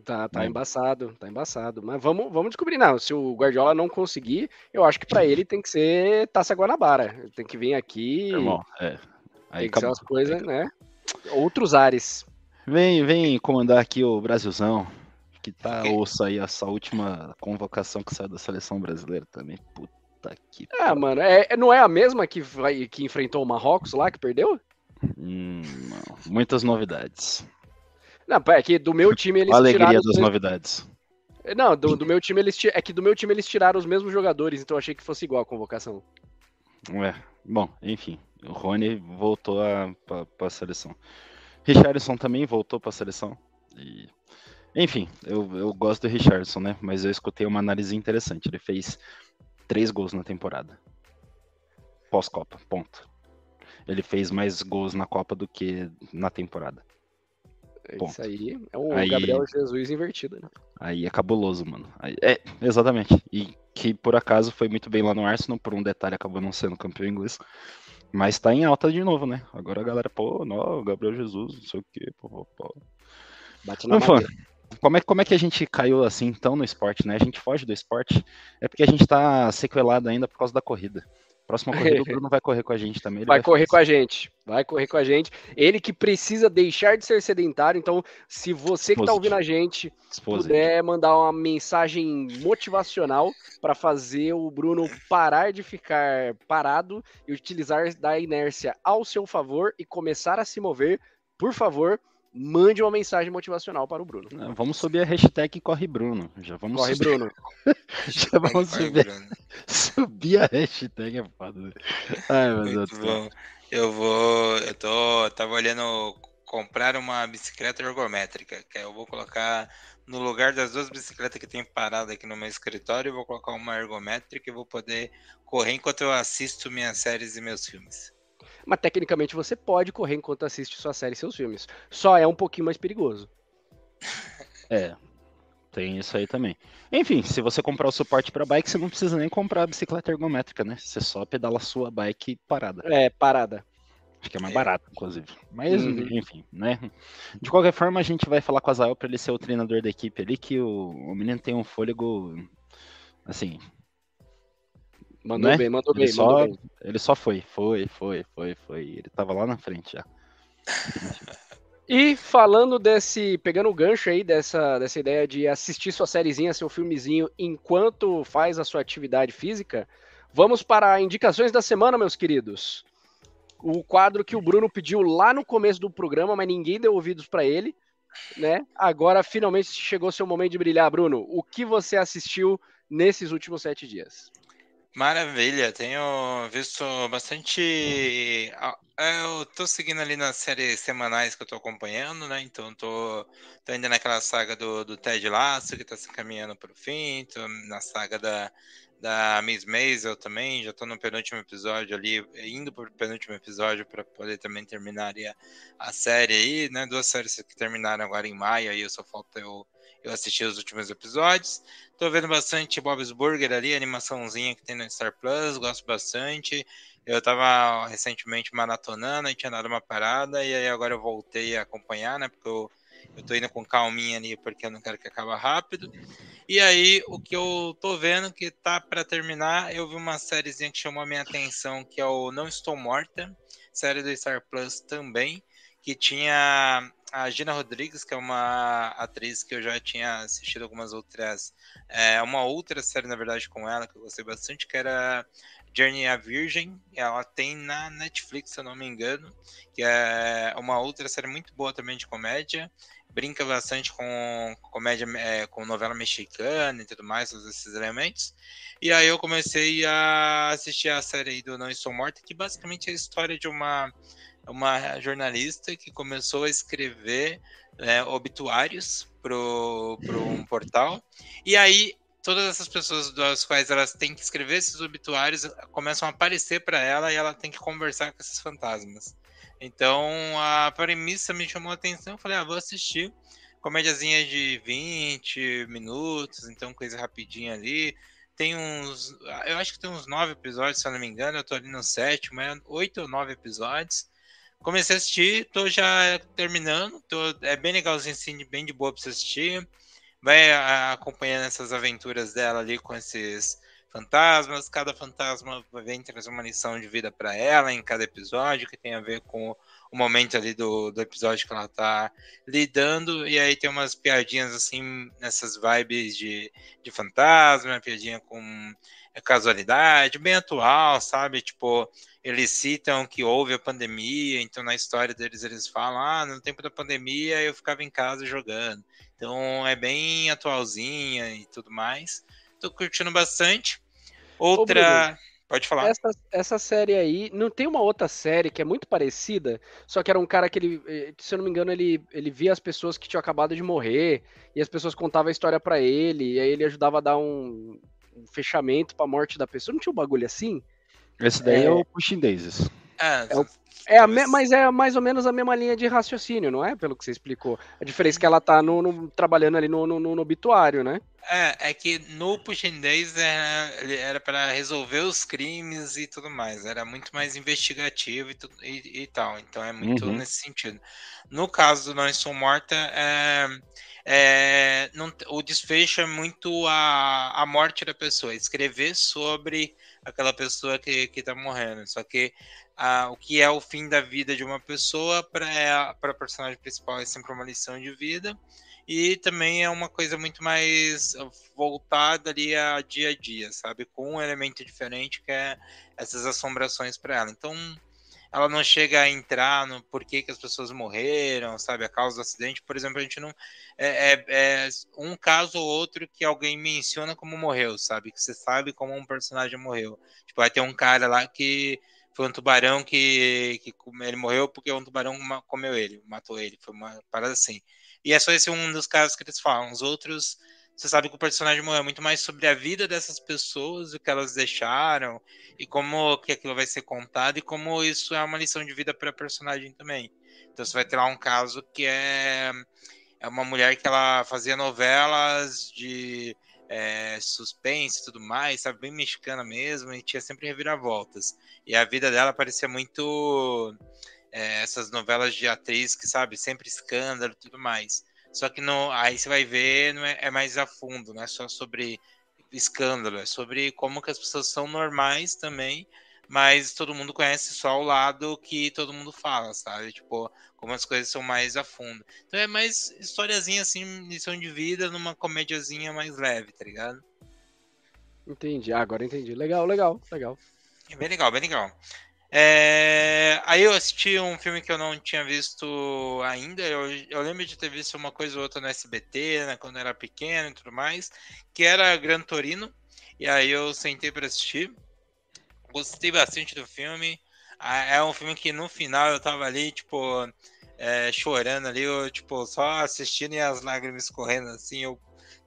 Tá, tá né? embaçado, tá embaçado. Mas vamos, vamos descobrir, não. Se o Guardiola não conseguir, eu acho que para ele tem que ser Taça Guanabara. Tem que vir aqui. Irmão, é. Aí tem que acabou. ser as coisas, né? Outros ares. Vem, vem comandar aqui o Brasilzão, que tá <laughs> osso aí essa última convocação que saiu da seleção brasileira também. Puta que. Ah, mano, é, é, não é a mesma que, vai, que enfrentou o Marrocos lá, que perdeu? Hum, não. Muitas novidades. Não, é que do meu time eles. A alegria das novidades. Não, do, do, meu time eles é que do meu time eles tiraram os mesmos jogadores, então achei que fosse igual a convocação. Ué, bom, enfim, o Rony voltou a, pra, pra seleção. Richardson também voltou para a seleção. E... Enfim, eu, eu gosto do Richardson, né? Mas eu escutei uma análise interessante. Ele fez três gols na temporada. Pós-Copa, ponto. Ele fez mais gols na Copa do que na temporada. Ponto. Isso aí é um aí, Gabriel Jesus invertido, né? Aí é cabuloso, mano. Aí, é, exatamente. E que por acaso foi muito bem lá no Arsenal, por um detalhe acabou não sendo campeão inglês. Mas tá em alta de novo, né? Agora a galera, pô, não, Gabriel Jesus, não sei o quê, pô, pô. Bate na Ufa, como é, como é que a gente caiu assim então no esporte, né? A gente foge do esporte, é porque a gente tá sequelado ainda por causa da corrida. Próxima <laughs> corrida o Bruno vai correr com a gente também. Vai, vai, correr com a gente. Vai correr com a gente. Ele que precisa deixar de ser sedentário. Então, se você que está ouvindo a gente puder mandar uma mensagem motivacional para fazer o Bruno parar de ficar parado e utilizar da inércia ao seu favor e começar a se mover, por favor, mande uma mensagem motivacional para o Bruno. Vamos subir a hashtag Corre Bruno. Já vamos Corre subir. Bruno. <laughs> Já vamos subir. subir a hashtag é foda. Ai, meu Deus céu. Eu vou. Eu tô. Tava olhando comprar uma bicicleta ergométrica, que eu vou colocar no lugar das duas bicicletas que tem parada aqui no meu escritório, eu vou colocar uma ergométrica e vou poder correr enquanto eu assisto minhas séries e meus filmes. Mas tecnicamente você pode correr enquanto assiste sua série e seus filmes. Só é um pouquinho mais perigoso. <laughs> É, tem isso aí também. Enfim, se você comprar o suporte para bike, você não precisa nem comprar a bicicleta ergométrica, né? Você só pedala a sua bike parada. É, parada. Acho que é mais barato, inclusive. Mas, uhum. enfim, né? De qualquer forma, a gente vai falar com o Azael para ele ser o treinador da equipe ali, que o, o menino tem um fôlego, assim, Mandou né? bem, mandou ele bem, só, mandou bem. Ele só foi, foi, foi, foi, foi. Ele tava lá na frente já. <laughs> E falando desse, pegando o gancho aí dessa, dessa ideia de assistir sua sériezinha, seu filmezinho, enquanto faz a sua atividade física, vamos para indicações da semana, meus queridos. O quadro que o Bruno pediu lá no começo do programa, mas ninguém deu ouvidos para ele, né? Agora finalmente chegou seu momento de brilhar, Bruno. O que você assistiu nesses últimos sete dias? Maravilha, tenho visto bastante. É, eu tô seguindo ali nas séries semanais que eu tô acompanhando, né? Então tô, tô ainda naquela saga do, do Ted Lasso, que tá se encaminhando pro fim, tô na saga da, da Miss Maisel também, já tô no penúltimo episódio ali, indo pro penúltimo episódio para poder também terminar a, a série aí, né? Duas séries que terminaram agora em maio, aí só falta eu eu assisti os últimos episódios. Tô vendo bastante Bob's Burger ali, animaçãozinha que tem no Star Plus, gosto bastante. Eu tava recentemente maratonando e tinha dado uma parada, e aí agora eu voltei a acompanhar, né? Porque eu, eu tô indo com calminha ali, porque eu não quero que acabe rápido. E aí, o que eu tô vendo que tá para terminar, eu vi uma sériezinha que chamou a minha atenção, que é o Não Estou Morta, série do Star Plus também, que tinha a Gina Rodrigues, que é uma atriz que eu já tinha assistido algumas outras, é, uma outra série, na verdade, com ela, que eu gostei bastante, que era Journey a Virgem, ela tem na Netflix, se eu não me engano, que é uma outra série muito boa também de comédia, brinca bastante com comédia, é, com novela mexicana e tudo mais, todos esses elementos. E aí eu comecei a assistir a série do Não Estou Morta, que basicamente é a história de uma uma jornalista que começou a escrever é, obituários para um portal. E aí todas essas pessoas das quais elas têm que escrever esses obituários começam a aparecer para ela e ela tem que conversar com esses fantasmas. Então a premissa me chamou a atenção, eu falei, ah, vou assistir. Comédiazinha de 20 minutos, então coisa rapidinha ali. Tem uns. Eu acho que tem uns nove episódios, se eu não me engano. Eu tô ali no sétimo, é oito ou nove episódios. Comecei a assistir, tô já terminando, tô, é bem legalzinho, assim, bem de boa pra você assistir. Vai acompanhando essas aventuras dela ali com esses fantasmas. Cada fantasma vem trazer uma lição de vida para ela em cada episódio, que tem a ver com o momento ali do, do episódio que ela tá lidando. E aí tem umas piadinhas assim, nessas vibes de, de fantasma, piadinha com casualidade, bem atual, sabe? Tipo, eles citam que houve a pandemia, então na história deles eles falam, ah, no tempo da pandemia eu ficava em casa jogando. Então é bem atualzinha e tudo mais. Tô curtindo bastante. Outra. Ô, Pode falar. Essa, essa série aí, não tem uma outra série que é muito parecida, só que era um cara que ele, eh, se eu não me engano, ele, ele via as pessoas que tinham acabado de morrer, e as pessoas contavam a história para ele, e aí ele ajudava a dar um, um fechamento pra morte da pessoa. Não tinha um bagulho assim? Esse daí é, é o Pushing Daisies. É, é, o, é a me, mas é mais ou menos a mesma linha de raciocínio, não é? Pelo que você explicou. A diferença é que ela tá no, no trabalhando ali no, no, no, obituário, né? É, é que no Pushing Days era, era para resolver os crimes e tudo mais. Era muito mais investigativo e, tudo, e, e tal. Então é muito uhum. nesse sentido. No caso do Não Estou Morta, é, é, não, o desfecho é muito a, a morte da pessoa, escrever sobre aquela pessoa que, que tá morrendo. Só que o que é o fim da vida de uma pessoa para é, a personagem principal é sempre uma lição de vida. E também é uma coisa muito mais voltada ali a dia a dia, sabe? Com um elemento diferente que é essas assombrações para ela. Então, ela não chega a entrar no porquê que as pessoas morreram, sabe, a causa do acidente. Por exemplo, a gente não. É, é, é, um caso ou outro que alguém menciona como morreu, sabe? Que você sabe como um personagem morreu. Tipo, vai ter um cara lá que foi um tubarão que, que ele morreu porque um tubarão comeu ele, matou ele. Foi uma parada assim. E é só esse um dos casos que eles falam. Os outros você sabe que o personagem morreu muito mais sobre a vida dessas pessoas, o que elas deixaram, e como que aquilo vai ser contado, e como isso é uma lição de vida para a personagem também. Então você vai ter lá um caso que é, é uma mulher que ela fazia novelas de é, suspense e tudo mais, sabe, bem mexicana mesmo, e tinha sempre reviravoltas. E a vida dela parecia muito é, essas novelas de atriz que, sabe, sempre escândalo e tudo mais. Só que no, aí você vai ver, não é, é, mais a fundo, não é só sobre escândalo, é sobre como que as pessoas são normais também, mas todo mundo conhece só o lado que todo mundo fala, sabe? Tipo, como as coisas são mais a fundo. Então é mais historiazinha assim, lição de vida, numa comédiazinha mais leve, tá ligado? Entendi, ah, agora entendi. Legal, legal, legal. É bem legal, bem legal. É... Aí eu assisti um filme que eu não tinha visto ainda. Eu, eu, lembro de ter visto uma coisa ou outra no SBT, né, quando eu era pequeno e tudo mais, que era Gran Torino. E aí eu sentei para assistir. Gostei bastante do filme. É um filme que no final eu tava ali, tipo, é, chorando ali, eu, tipo, só assistindo e as lágrimas escorrendo assim, eu,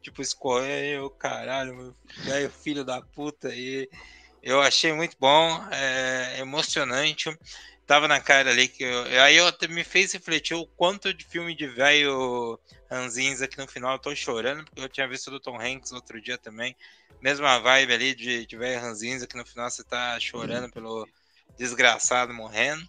tipo, escorrendo, eu, caralho, meu filho da puta, e eu achei muito bom, é, emocionante. Tava na cara ali que eu, aí eu até me fez refletir o quanto de filme de velho ranzins aqui no final eu tô chorando, porque eu tinha visto do Tom Hanks outro dia também. Mesma vibe ali de, de velho ranzins aqui no final você tá chorando pelo desgraçado morrendo.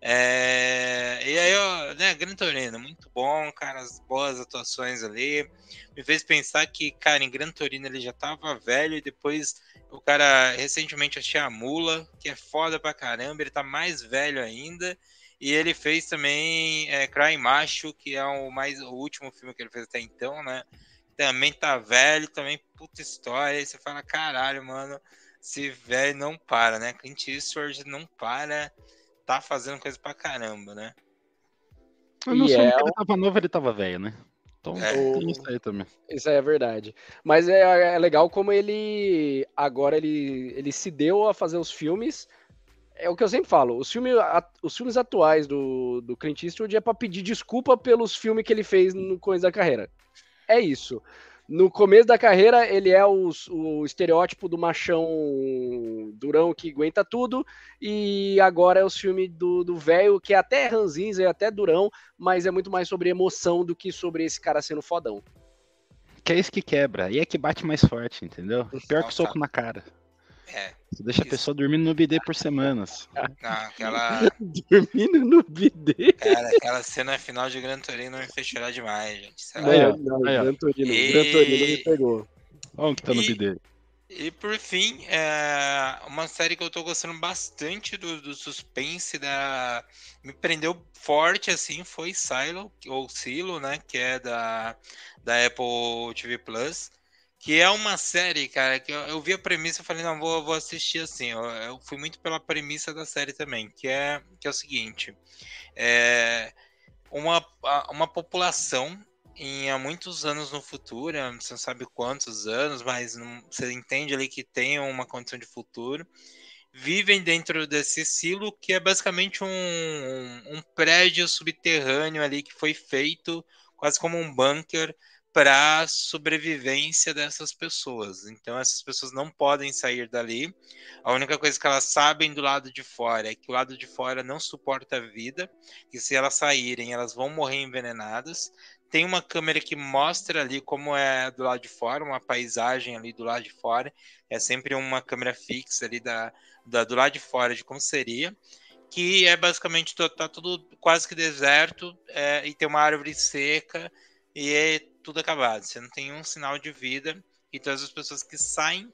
É, e aí, ó, né, Gran Torino, muito bom, cara, as boas atuações ali. Me fez pensar que, cara, em Gran Torino ele já tava velho e depois o cara recentemente achei a Mula, que é foda pra caramba, ele tá mais velho ainda. E ele fez também é, Cry Macho, que é o mais o último filme que ele fez até então, né? Também tá velho, também puta história. E você fala, caralho, mano, esse velho não para, né? Clint Eastwood não para, tá fazendo coisa pra caramba, né? Eu não e sei é... ele tava novo, ele tava velho, né? Então é. tem isso aí também. Isso aí é verdade. Mas é, é legal como ele agora ele, ele se deu a fazer os filmes. É o que eu sempre falo, os, filme, os filmes atuais do, do Clint Eastwood é para pedir desculpa pelos filmes que ele fez no começo da carreira. É isso no começo da carreira, ele é o, o, estereótipo do machão durão que aguenta tudo, e agora é o filme do velho, que é até ranzinza, é até durão, mas é muito mais sobre emoção do que sobre esse cara sendo fodão. Que é isso que quebra, e é que bate mais forte, entendeu? Pior que soco na cara. É. Você deixa a pessoa dormindo no bidê por semanas. Não, aquela. <laughs> dormindo no bidê? Cara, aquela cena final de Gran Torino me fez chorar demais, gente. Não, não, aí, Gran Torino, e... Gran Torino me pegou. Olha o que tá no bidê. E por fim, é uma série que eu tô gostando bastante do, do suspense, da... me prendeu forte assim, foi Silo, ou Silo, né? Que é da, da Apple TV Plus. Que é uma série, cara, que eu, eu vi a premissa e falei, não, vou, vou assistir assim. Eu, eu, fui muito pela premissa da série também, que é, que é o seguinte: é uma, uma população em há muitos anos no futuro, você não sabe quantos anos, mas não, você entende ali que tem uma condição de futuro, vivem dentro desse silo, que é basicamente um, um, um prédio subterrâneo ali que foi feito quase como um bunker para sobrevivência dessas pessoas. Então, essas pessoas não podem sair dali. A única coisa que elas sabem do lado de fora é que o lado de fora não suporta a vida, e se elas saírem, elas vão morrer envenenadas. Tem uma câmera que mostra ali como é do lado de fora, uma paisagem ali do lado de fora. É sempre uma câmera fixa ali da, da do lado de fora de como seria que é basicamente tá tudo quase que deserto é, e tem uma árvore seca e é tudo acabado. Você não tem um sinal de vida e todas as pessoas que saem,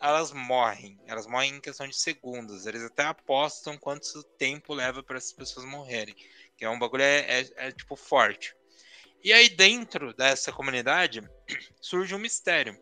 elas morrem. Elas morrem em questão de segundos. Eles até apostam quanto tempo leva para essas pessoas morrerem. Que é um bagulho é, é, é tipo forte. E aí dentro dessa comunidade <clears throat> surge um mistério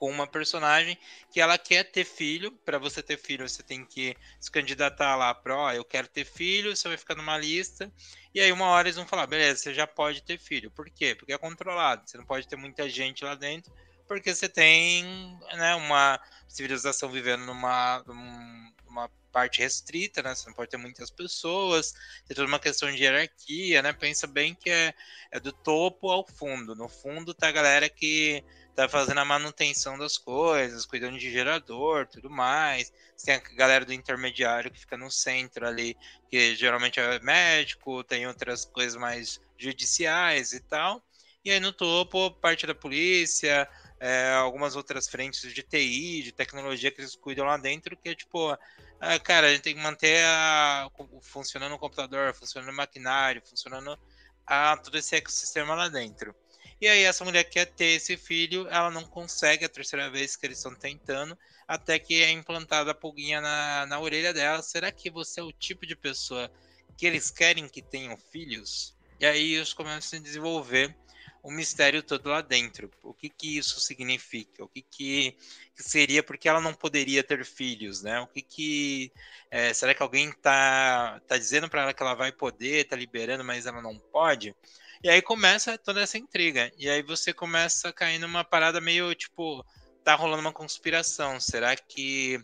com uma personagem que ela quer ter filho. Para você ter filho, você tem que se candidatar lá para, ó, eu quero ter filho, você vai ficar numa lista. E aí uma hora eles vão falar, beleza, você já pode ter filho. Por quê? Porque é controlado. Você não pode ter muita gente lá dentro, porque você tem, né, uma civilização vivendo numa, numa parte restrita, né? Você não pode ter muitas pessoas, tem toda uma questão de hierarquia, né? Pensa bem que é, é do topo ao fundo. No fundo tá a galera que tá fazendo a manutenção das coisas, cuidando de gerador, tudo mais. Tem a galera do intermediário que fica no centro ali, que geralmente é médico, tem outras coisas mais judiciais e tal. E aí no topo, parte da polícia, é, algumas outras frentes de TI, de tecnologia que eles cuidam lá dentro, que é tipo, é, cara, a gente tem que manter a, funcionando o computador, funcionando o maquinário, funcionando a, todo esse ecossistema lá dentro. E aí essa mulher quer ter esse filho, ela não consegue a terceira vez que eles estão tentando, até que é implantada a pulguinha na, na orelha dela. Será que você é o tipo de pessoa que eles querem que tenham filhos? E aí eles começam a desenvolver o mistério todo lá dentro. O que que isso significa? O que que, que seria porque ela não poderia ter filhos, né? O que que é, será que alguém tá tá dizendo para ela que ela vai poder, tá liberando, mas ela não pode? E aí começa toda essa intriga. E aí você começa a cair numa parada meio tipo. Tá rolando uma conspiração. Será que.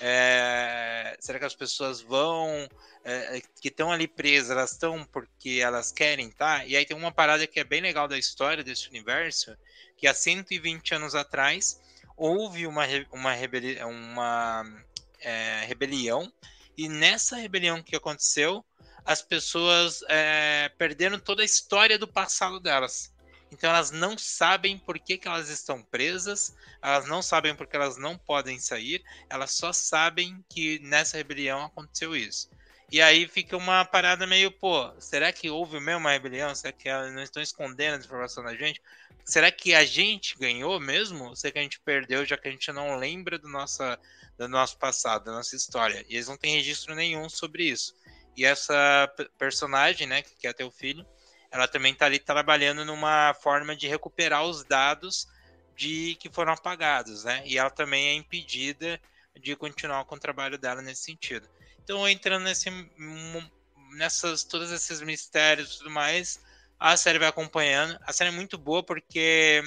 É, será que as pessoas vão. É, que estão ali presas, elas estão porque elas querem, tá? E aí tem uma parada que é bem legal da história desse universo, que há 120 anos atrás houve uma, uma, rebeli uma é, rebelião, e nessa rebelião que aconteceu, as pessoas é, perderam toda a história do passado delas. Então elas não sabem por que, que elas estão presas, elas não sabem porque elas não podem sair, elas só sabem que nessa rebelião aconteceu isso. E aí fica uma parada meio, pô, será que houve mesmo uma rebelião? Será que elas não estão escondendo a informação da gente? Será que a gente ganhou mesmo? Ou será que a gente perdeu, já que a gente não lembra do, nossa, do nosso passado, da nossa história? E eles não têm registro nenhum sobre isso. E essa personagem, né, que ter o filho, ela também está ali trabalhando numa forma de recuperar os dados de que foram apagados, né? E ela também é impedida de continuar com o trabalho dela nesse sentido. Então, entrando nesse, nessas todos esses mistérios e tudo mais, a série vai acompanhando. A série é muito boa porque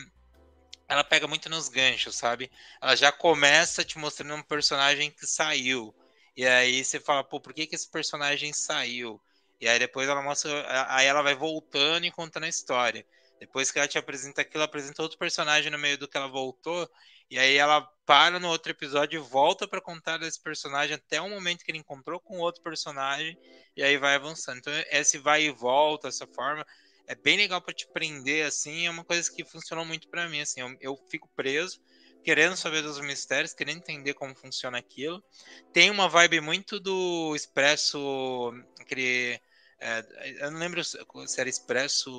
ela pega muito nos ganchos, sabe? Ela já começa te mostrando um personagem que saiu. E aí você fala, pô, por que, que esse personagem saiu? E aí depois ela mostra, aí ela vai voltando e contando a história. Depois que ela te apresenta aquilo, apresenta outro personagem no meio do que ela voltou, e aí ela para no outro episódio e volta para contar desse personagem até o momento que ele encontrou com outro personagem, e aí vai avançando. Então esse vai e volta, essa forma, é bem legal para te prender, assim, é uma coisa que funcionou muito para mim, assim, eu, eu fico preso, querendo saber dos mistérios, querendo entender como funciona aquilo. Tem uma vibe muito do Expresso, aquele. É, eu não lembro se era Expresso.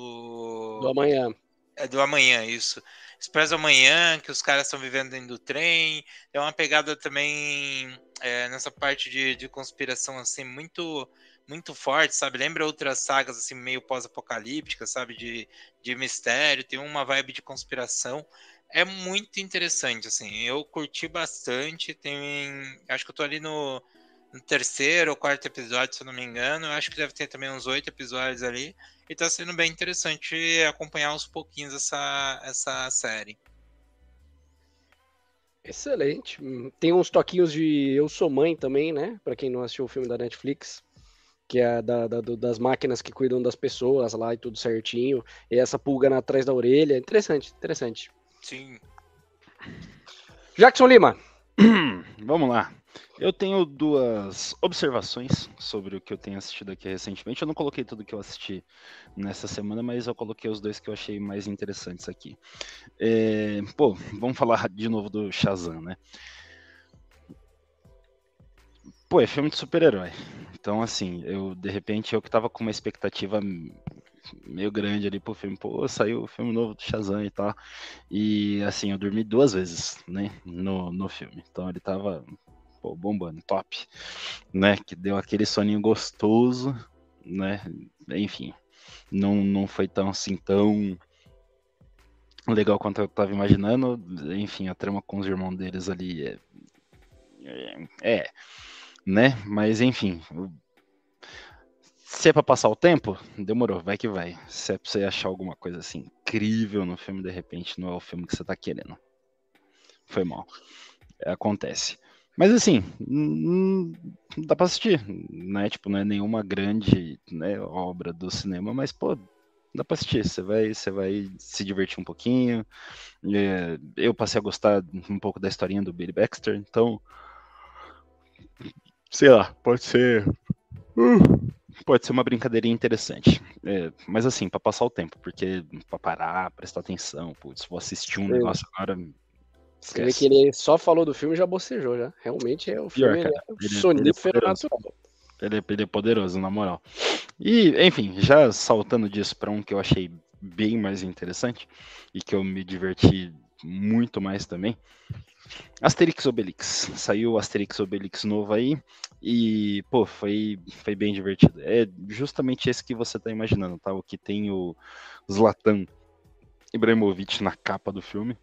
Do amanhã. É do amanhã, isso. Expresso do amanhã, que os caras estão vivendo dentro do trem. É uma pegada também é, nessa parte de, de conspiração, assim, muito muito forte, sabe? Lembra outras sagas assim meio pós-apocalípticas, sabe? De, de mistério, tem uma vibe de conspiração é muito interessante, assim. Eu curti bastante. Tem. Acho que eu tô ali no, no terceiro ou quarto episódio, se eu não me engano. Eu acho que deve ter também uns oito episódios ali. E tá sendo bem interessante acompanhar aos pouquinhos essa, essa série. Excelente. Tem uns toquinhos de Eu Sou Mãe também, né? Para quem não assistiu o filme da Netflix, que é da, da, das máquinas que cuidam das pessoas lá e tudo certinho. E essa pulga na, atrás da orelha. Interessante, interessante. Sim. Jackson Lima. <clears throat> Vamos lá. Eu tenho duas observações sobre o que eu tenho assistido aqui recentemente. Eu não coloquei tudo que eu assisti nessa semana, mas eu coloquei os dois que eu achei mais interessantes aqui. É, pô, vamos falar de novo do Shazam, né? Pô, é filme de super-herói. Então, assim, eu, de repente, eu que tava com uma expectativa meio grande ali pro filme. Pô, saiu o filme novo do Shazam e tal. E assim, eu dormi duas vezes, né, no, no filme. Então ele tava pô, bombando, top, né? Que deu aquele soninho gostoso, né? Enfim, não, não foi tão assim tão legal quanto eu tava imaginando. Enfim, a trama com os irmãos deles ali é, é, é né? Mas enfim, se é pra passar o tempo, demorou, vai que vai. Se é pra você achar alguma coisa assim incrível no filme, de repente não é o filme que você tá querendo. Foi mal. Acontece. Mas assim, hum, dá pra assistir, né? Tipo, não é nenhuma grande né, obra do cinema, mas, pô, dá pra assistir. Você vai, você vai se divertir um pouquinho. É, eu passei a gostar um pouco da historinha do Billy Baxter, então. Sei lá, pode ser. Uh, pode ser uma brincadeirinha interessante. É, mas assim, para passar o tempo, porque pra parar, prestar atenção, putz, vou assistir um negócio agora, você vê que ele só falou do filme e já bocejou, já. Realmente é o filme Pior, é ele, sonífero ele é natural. Ele, ele é poderoso, na moral. E, enfim, já saltando disso para um que eu achei bem mais interessante e que eu me diverti muito mais também. Asterix Obelix. Saiu Asterix Obelix novo aí e, pô, foi, foi bem divertido. É justamente esse que você tá imaginando, tá? O que tem o Zlatan Ibrahimovic na capa do filme.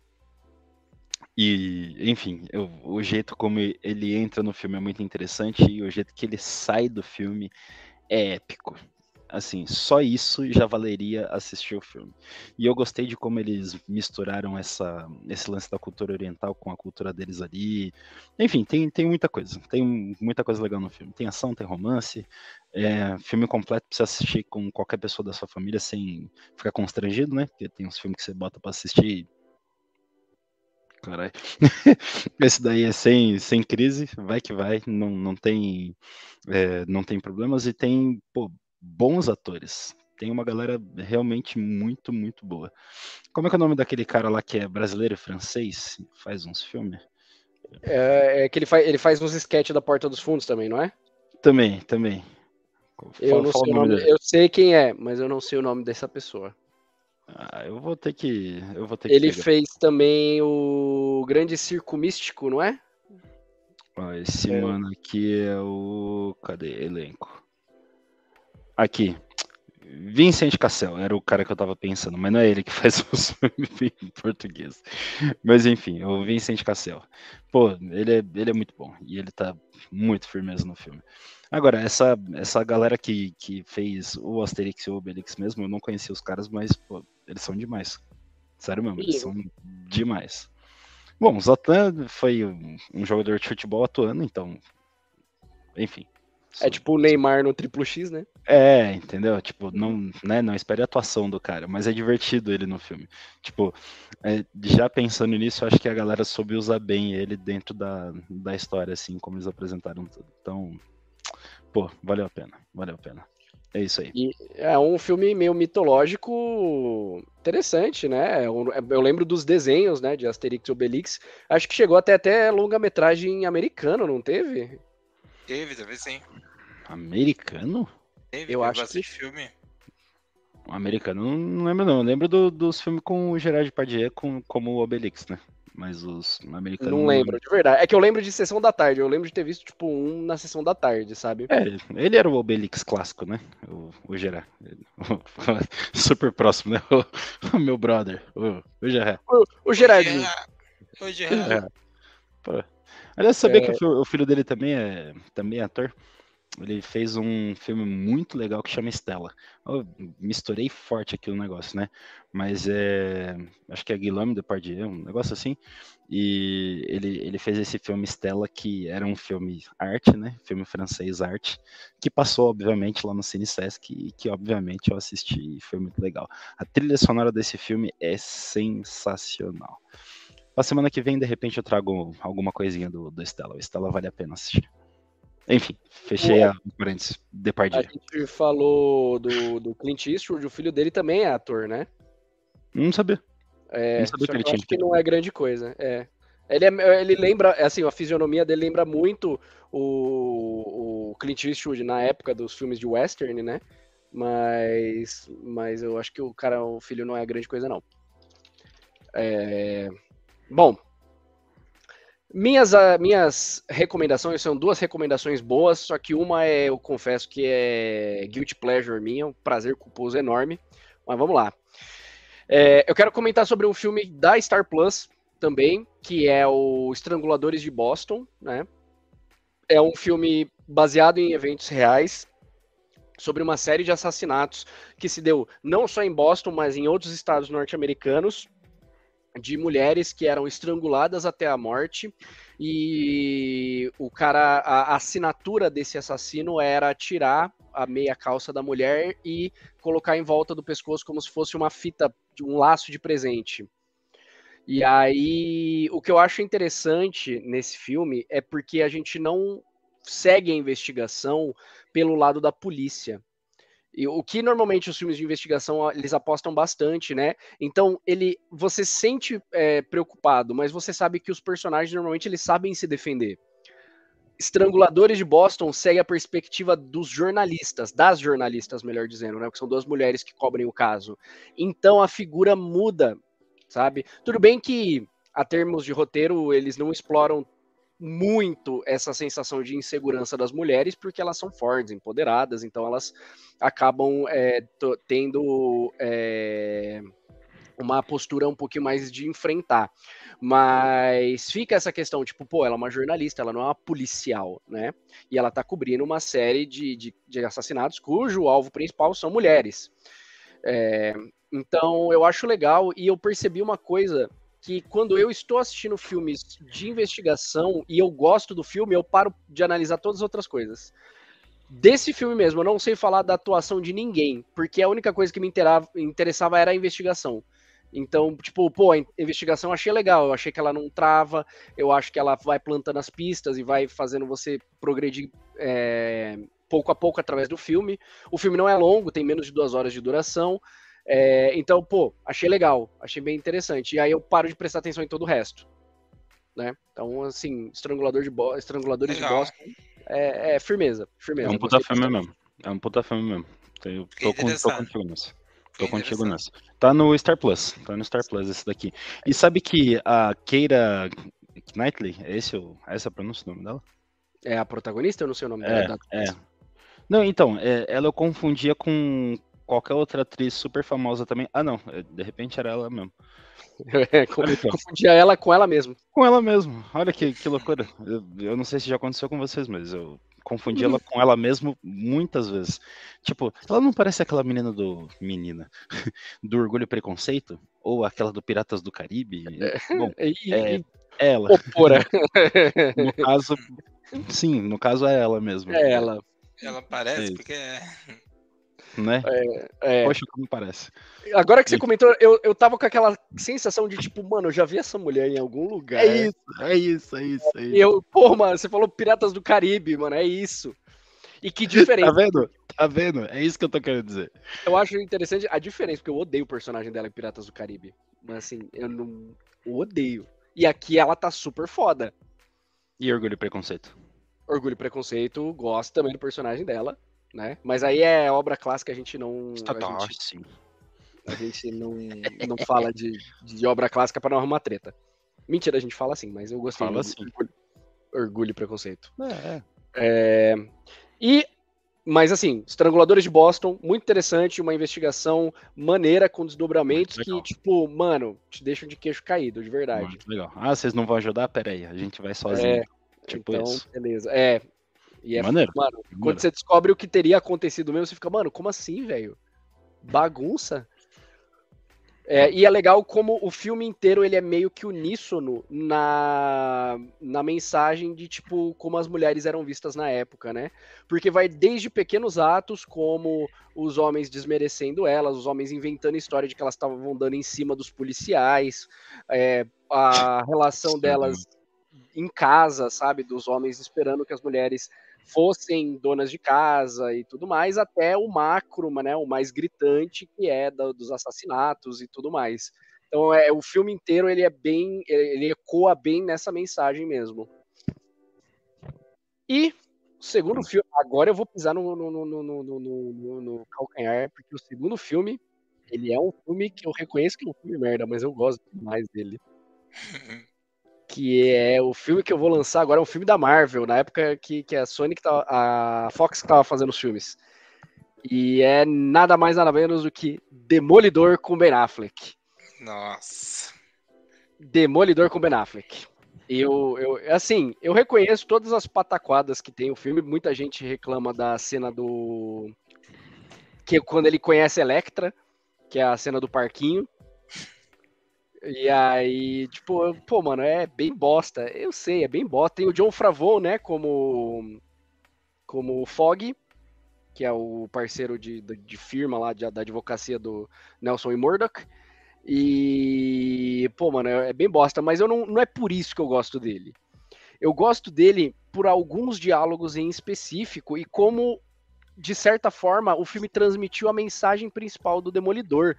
E, enfim, eu, o jeito como ele entra no filme é muito interessante e o jeito que ele sai do filme é épico. Assim, só isso já valeria assistir o filme. E eu gostei de como eles misturaram essa, esse lance da cultura oriental com a cultura deles ali. Enfim, tem, tem muita coisa. Tem muita coisa legal no filme. Tem ação, tem romance. É, filme completo pra você assistir com qualquer pessoa da sua família sem ficar constrangido, né? Porque tem uns filmes que você bota para assistir Caralho. <laughs> Esse daí é sem, sem crise, vai que vai, não, não, tem, é, não tem problemas e tem pô, bons atores. Tem uma galera realmente muito, muito boa. Como é que é o nome daquele cara lá que é brasileiro e francês? Faz uns filmes? É, é que ele faz, ele faz uns sketches da Porta dos Fundos também, não é? Também, também. Eu fala, não sei o nome, eu sei quem é, mas eu não sei o nome dessa pessoa. Ah, eu vou ter que. Eu vou ter Ele que fez também o Grande Circo Místico, não é? Ó, esse é. mano aqui é o. Cadê? Elenco. Aqui. Vincent Cassel, era o cara que eu tava pensando, mas não é ele que <laughs> faz os filmes em português. Mas enfim, o Vincent Cassel. Pô, ele é, ele é muito bom e ele tá muito firmeza no filme. Agora, essa, essa galera que, que fez o Asterix e o Obelix mesmo, eu não conhecia os caras, mas pô, eles são demais. Sério mesmo, eles são demais. Bom, o Zatan foi um, um jogador de futebol atuando, então. Enfim. É tipo o Neymar no triplo X, né? É, entendeu? Tipo, não, né, não espere a atuação do cara, mas é divertido ele no filme. Tipo, é, já pensando nisso, acho que a galera soube usar bem ele dentro da, da história, assim, como eles apresentaram tudo. Então, pô, valeu a pena, valeu a pena. É isso aí. E é um filme meio mitológico interessante, né? Eu, eu, lembro dos desenhos, né, de Asterix e Obelix. Acho que chegou até até longa-metragem americano, não teve? Teve, teve sim. Americano? Teve, eu acho que filme. Americano, não lembro não. Eu lembro do, dos filmes com o Gerard Depardieu com, como o Obelix, né? Mas os americanos. Não lembro, de verdade. É que eu lembro de sessão da tarde. Eu lembro de ter visto, tipo, um na sessão da tarde, sabe? É, ele era o Obelix clássico, né? O, o Gerard. <laughs> Super próximo, né? O, o meu brother. O, o Gerard. O, o Gerardinho. O Gerard. É. Pô. Aliás, sabia é... que o filho dele também é, também é ator? Ele fez um filme muito legal que chama Estela. Eu misturei forte aqui o negócio, né? Mas é. Acho que é Guilherme Depardieu, um negócio assim. E ele, ele fez esse filme Estela, que era um filme arte, né? Filme francês arte, que passou, obviamente, lá no Cine Sesc e que, obviamente, eu assisti e foi muito legal. A trilha sonora desse filme é sensacional. Na semana que vem, de repente, eu trago alguma coisinha do, do Estela. O Estela vale a pena assistir. Enfim, fechei a parênteses. Depardieu. A gente falou do, do Clint Eastwood, o filho dele também é ator, né? Não sabia. É, não sabia que ele tinha. acho que não é grande coisa. É. Ele, é, ele lembra, assim, a fisionomia dele lembra muito o, o Clint Eastwood na época dos filmes de western, né? Mas, mas eu acho que o cara, o filho não é grande coisa, não. É... Bom, minhas, uh, minhas recomendações são duas recomendações boas, só que uma é, eu confesso que é guilty pleasure minha, um prazer culposo enorme. Mas vamos lá. É, eu quero comentar sobre um filme da Star Plus também, que é o Estranguladores de Boston, né? É um filme baseado em eventos reais sobre uma série de assassinatos que se deu não só em Boston, mas em outros estados norte-americanos de mulheres que eram estranguladas até a morte e o cara a, assinatura desse assassino era tirar a meia calça da mulher e colocar em volta do pescoço como se fosse uma fita, um laço de presente. E aí, o que eu acho interessante nesse filme é porque a gente não segue a investigação pelo lado da polícia. E o que normalmente os filmes de investigação eles apostam bastante, né? Então ele, você sente é, preocupado, mas você sabe que os personagens normalmente eles sabem se defender. Estranguladores de Boston segue a perspectiva dos jornalistas, das jornalistas, melhor dizendo, né? Que são duas mulheres que cobrem o caso. Então a figura muda, sabe? Tudo bem que a termos de roteiro eles não exploram muito essa sensação de insegurança das mulheres, porque elas são fortes, empoderadas, então elas acabam é, tendo é, uma postura um pouquinho mais de enfrentar. Mas fica essa questão, tipo, pô, ela é uma jornalista, ela não é uma policial, né? E ela tá cobrindo uma série de, de, de assassinatos cujo alvo principal são mulheres. É, então eu acho legal e eu percebi uma coisa que quando eu estou assistindo filmes de investigação e eu gosto do filme, eu paro de analisar todas as outras coisas. Desse filme mesmo, eu não sei falar da atuação de ninguém, porque a única coisa que me interessava era a investigação. Então, tipo, pô, a investigação eu achei legal, eu achei que ela não trava, eu acho que ela vai plantando as pistas e vai fazendo você progredir é, pouco a pouco através do filme. O filme não é longo, tem menos de duas horas de duração, é, então, pô, achei legal, achei bem interessante. E aí eu paro de prestar atenção em todo o resto. Né? Então, assim, estrangulador de bo estranguladores legal. de Boston é, é, firmeza, firmeza. É um puta filme mesmo. É um puta filme mesmo. Eu tô, com, tô contigo nessa. Tô contigo nessa. Tá no Star Plus. Tá no Star Plus esse daqui. E sabe que a Keira Knightley, é esse o, é essa a pronúncia do nome dela? É a protagonista? Eu não sei o nome é, dela. É. Não, então, é, ela eu confundia com qualquer outra atriz super famosa também. Ah, não, é, de repente era ela mesmo. <laughs> É, confundia ela com ela mesmo. Com ela mesmo. Olha que, que loucura. Eu, eu, não sei se já aconteceu com vocês, mas eu confundi ela com ela mesmo muitas vezes. Tipo, ela não parece aquela menina do. Menina. <laughs> Do Orgulho e Preconceito? Ou aquela do Piratas do Caribe? É, Bom, <laughs> é, é ela. Opora. no caso. Sim, no caso é ela mesmo. É ela. Ela parece, é porque né? É, é... Poxa, como parece. Agora que você comentou, eu, eu tava com aquela sensação de tipo, mano, eu já vi essa mulher em algum lugar. É isso, é isso, é isso. É isso. E eu, pô, mano, você falou Piratas do Caribe, mano, é isso. E que diferente. <laughs> tá vendo? Tá vendo? É isso que eu tô querendo dizer. Eu acho interessante a diferença, porque eu odeio o personagem dela em Piratas do Caribe. Mas assim, eu não. Eu odeio. E aqui ela tá super foda. E Orgulho e Preconceito? Orgulho e Preconceito, gosto também do personagem dela né? Mas aí é obra clássica, a gente não. Estatal, a gente, sim. A gente não, não fala de, de obra clássica para não arrumar treta. Mentira, a gente fala assim, mas eu gostei. Fala assim. Orgulho, orgulho e preconceito. É, é. é. E. Mas assim, Estranguladores de Boston, muito interessante, uma investigação maneira com desdobramentos que, tipo, mano, te deixam de queixo caído, de verdade. Muito legal. Ah, vocês não vão ajudar? Pera aí, a gente vai sozinho. É, tipo então, isso. beleza. É, e é, Maneiro. mano, Maneiro. quando você descobre o que teria acontecido mesmo, você fica, mano, como assim, velho? Bagunça? É, e é legal como o filme inteiro ele é meio que uníssono na, na mensagem de tipo como as mulheres eram vistas na época, né? Porque vai desde pequenos atos como os homens desmerecendo elas, os homens inventando história de que elas estavam dando em cima dos policiais, é, a relação delas em casa, sabe, dos homens esperando que as mulheres fossem donas de casa e tudo mais, até o macro, né, o mais gritante, que é do, dos assassinatos e tudo mais. Então, é, o filme inteiro ele é bem, ele ecoa bem nessa mensagem mesmo. E o segundo filme, agora eu vou pisar no, no, no, no, no, calcanhar, porque o segundo filme, ele é um filme que eu reconheço que é um filme merda, mas eu gosto demais dele. <laughs> que é o filme que eu vou lançar agora, é um filme da Marvel, na época que, que a Sony que tava, a Fox que tava fazendo os filmes. E é nada mais nada menos do que Demolidor com Ben Affleck. Nossa. Demolidor com Ben Affleck. Eu, eu, assim, eu reconheço todas as pataquadas que tem o filme. Muita gente reclama da cena do. Que é quando ele conhece Electra, que é a cena do parquinho. E aí, tipo, pô, mano, é bem bosta. Eu sei, é bem bosta. Tem o John Favreau, né, como como Fog, que é o parceiro de, de, de firma lá de, da advocacia do Nelson e Murdoch. E, pô, mano, é, é bem bosta, mas eu não, não é por isso que eu gosto dele. Eu gosto dele por alguns diálogos em específico e como, de certa forma, o filme transmitiu a mensagem principal do Demolidor.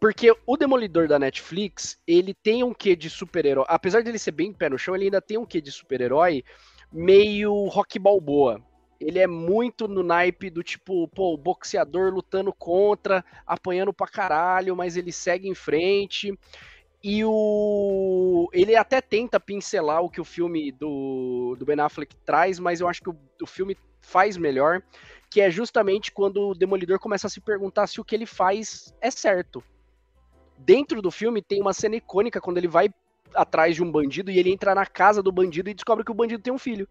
Porque o Demolidor da Netflix, ele tem um quê de super-herói. Apesar dele ser bem pé no chão, ele ainda tem um quê de super-herói meio rock balboa ele é muito no naipe do tipo, pô, o boxeador lutando contra, apanhando pra caralho, mas ele segue em frente. E o. Ele até tenta pincelar o que o filme do, do Ben Affleck traz, mas eu acho que o, o filme faz melhor, que é justamente quando o Demolidor começa a se perguntar se o que ele faz é certo. Dentro do filme tem uma cena icônica quando ele vai atrás de um bandido e ele entra na casa do bandido e descobre que o bandido tem um filho.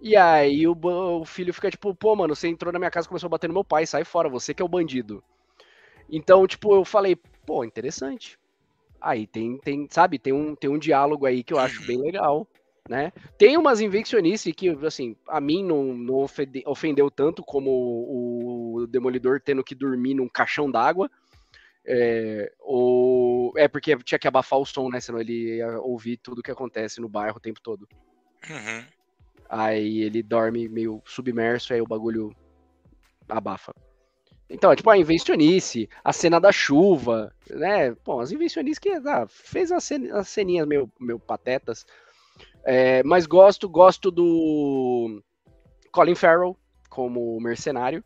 E aí o, o, filho fica tipo, pô, mano, você entrou na minha casa e começou a bater no meu pai, sai fora, você que é o bandido. Então, tipo, eu falei, pô, interessante. Aí tem, tem sabe, tem um, tem um diálogo aí que eu acho bem legal, né? Tem umas invencionices que, assim, a mim não, não ofendeu tanto como o, o Demolidor tendo que dormir num caixão d'água. É, ou, é porque tinha que abafar o som, né? Senão ele ia ouvir tudo que acontece no bairro o tempo todo. Uhum. Aí ele dorme meio submerso, aí o bagulho abafa. Então, é tipo a invencionice, a cena da chuva, né? Bom, as invencionices que ah, fez as, as ceninhas meio, meio patetas. É, mas gosto, gosto do Colin Farrell como mercenário,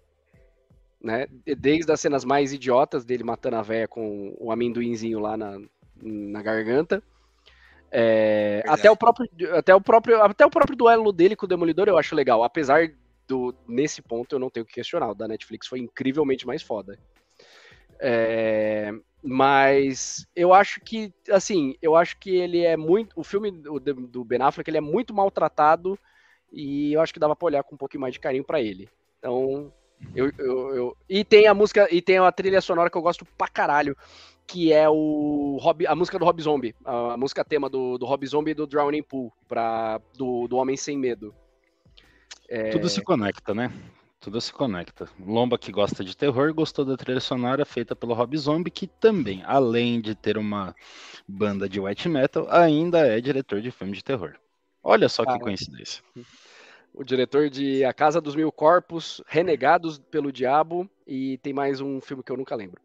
né? Desde as cenas mais idiotas dele matando a véia com o amendoinzinho lá na, na garganta, é, até, o próprio, até, o próprio, até o próprio duelo dele com o Demolidor eu acho legal. Apesar do. Nesse ponto eu não tenho que questionar. O da Netflix foi incrivelmente mais foda. É, mas eu acho que, assim, eu acho que ele é muito. O filme do, do Ben Affleck ele é muito maltratado e eu acho que dava pra olhar com um pouquinho mais de carinho para ele. Então, eu, eu, eu, E tem a música, e tem a trilha sonora que eu gosto pra caralho, que é o Rob, a música do Rob Zombie, a música tema do, do Rob Zombie e do Drowning Pool, pra, do, do Homem Sem Medo. É... Tudo se conecta, né? Tudo se conecta. Lomba que gosta de terror gostou da trilha sonora feita pelo Rob Zombie, que também, além de ter uma banda de white metal, ainda é diretor de filme de terror. Olha só que coincidência. O diretor de A Casa dos Mil Corpos, Renegados pelo Diabo, e tem mais um filme que eu nunca lembro.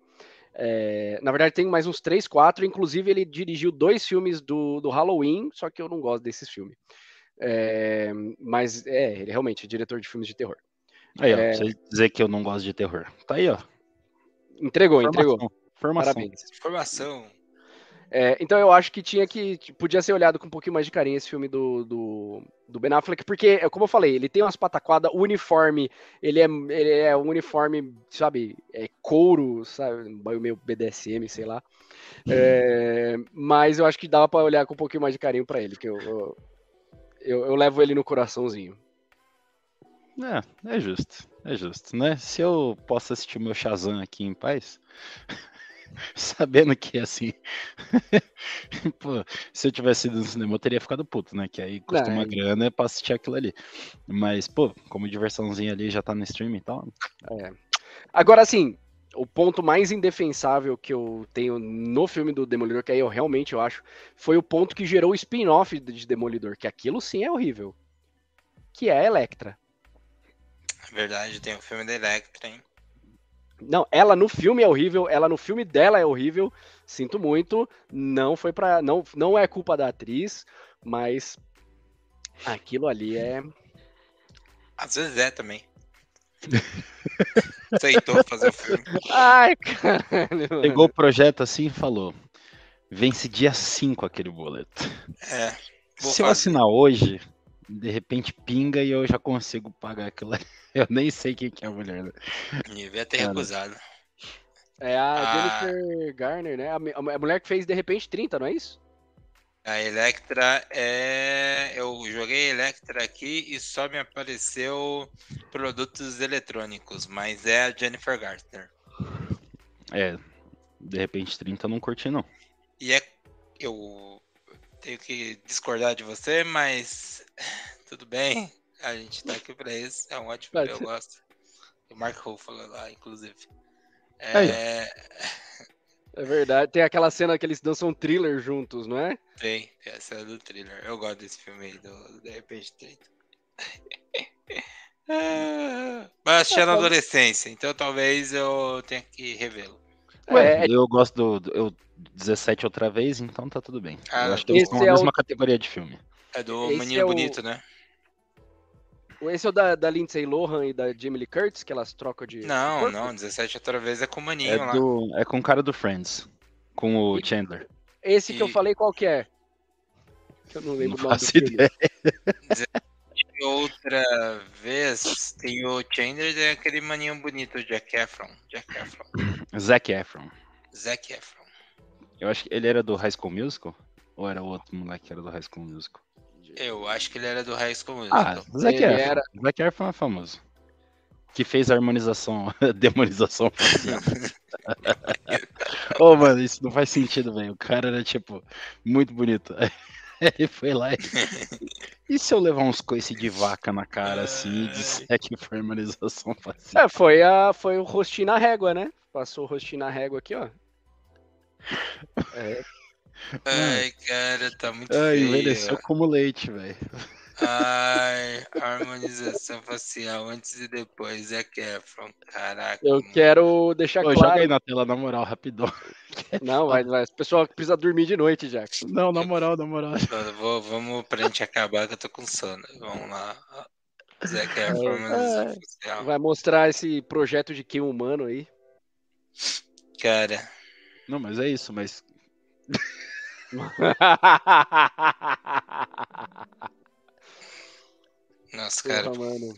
É, na verdade, tem mais uns três, quatro. Inclusive, ele dirigiu dois filmes do, do Halloween, só que eu não gosto desses filmes. É, mas é, ele realmente é diretor de filmes de terror. Aí, ó, é... você dizer que eu não gosto de terror. Tá aí, ó. Entregou, Formação. entregou. Formação. Parabéns. Formação. É, então eu acho que tinha que. Podia ser olhado com um pouquinho mais de carinho esse filme do, do, do Ben Affleck, porque, como eu falei, ele tem umas pataquadas, o uniforme, ele é, ele é um uniforme, sabe, é couro, sabe, meio BDSM, sei lá. É, mas eu acho que dava para olhar com um pouquinho mais de carinho para ele, que eu, eu, eu, eu levo ele no coraçãozinho. É, é justo, é justo, né? Se eu posso assistir o meu Shazam aqui em paz. <laughs> <laughs> sabendo que assim. <laughs> Pô, se eu tivesse ido no cinema, eu teria ficado puto, né? Que aí custa uma grana pra assistir aquilo ali. Mas, pô, como diversãozinha ali já tá no streaming e tal. É. Agora, assim, o ponto mais indefensável que eu tenho no filme do Demolidor, que aí eu realmente eu acho, foi o ponto que gerou o spin-off de Demolidor, que aquilo sim é horrível. Que é a Electra. É verdade, tem o filme da Electra, hein? Não, ela no filme é horrível, ela no filme dela é horrível. Sinto muito, não foi para não não é culpa da atriz, mas aquilo ali é Às vezes é também. <laughs> Aceitou fazer o filme. Ai, caralho. mano. Pegou o projeto assim e falou: vence dia 5 aquele boleto. É. Se eu fazer. assinar hoje, de repente pinga e eu já consigo pagar aquilo. ali. <laughs> Eu nem sei quem que é a mulher. né? Devia ter Cara. recusado. É a Ah. Jennifer Garner, né? A, mulher que fez de repente 30, não é isso? A Electra é. Eu joguei Electra aqui e só me apareceu produtos eletrônicos, mas é a Jennifer Garner. É, de repente 30 eu não curti, não. E é. Eu tenho que discordar de você, mas <sighs> tudo bem. A gente tá aqui pra isso. É um ótimo filme, eu gosto. O Mark Ruffalo lá, inclusive. É, <laughs> É verdade. Tem aquela cena que eles dançam thriller juntos, não é? tem, tem essa é do thriller. Eu gosto desse filme aí, do, De repente 30. <laughs> Ah, Mas assisti na pode- adolescência, então talvez eu tenha que revê-lo. Ué, É, eu gosto do, do- eu 17 outra vez, então tá tudo bem. Ah, eu acho que eles esse estão na é o- mesma categoria de filme. É do Esse Menino é o- Bonito, né? esse é o da, da Lindsay Lohan e da Jamie Lee Curtis, que elas trocam de. Não, corpo? não, 17 outra vez é com o Maninho É, lá. do, é com o cara do Friends, com o E- Chandler. Esse que eu E- falei, qual que é? Que eu não Não lembro o nome do faço filme. ideia. E outra vez tem o Chandler e aquele maninho bonito, o Jack Efron. Jack Efron. Zac Efron. Zac Efron. Eu acho que ele era do High School Musical? Ou era o outro moleque que era do High School Musical? Eu acho que ele era do High School Musical. Ah, Zac Ele Efron. era- Zac Efron é famoso. Que fez a harmonização, <laughs> demonização facial. <laughs> Ô, mano, isso não faz sentido, velho. O cara era, tipo, muito bonito. <laughs> Ele foi lá e... <laughs> E se eu levar uns coice de vaca na cara, assim, e disser que foi harmonização facial? É, foi, a, foi o rostinho na régua, né? Passou o rostinho na régua aqui, ó. É, <laughs> Ai, cara, tá muito Ai, feio. envelheceu como leite, velho. Ai, harmonização facial antes e depois. Zac Efron, caraca. eu mano. quero deixar Ô, joga claro. aí na tela, na moral, rapidão. <laughs> Não, vai, vai. O pessoal precisa dormir de noite, Jackson. Não, na moral, na moral. Vou- vamos pra gente acabar que eu tô com sono. Vamos lá. Zac Efron, É, harmonização é. facial. Vai mostrar esse projeto de Kim humano aí. Cara, Não, mas é isso, mas <laughs> nossa, Porra, cara. mano.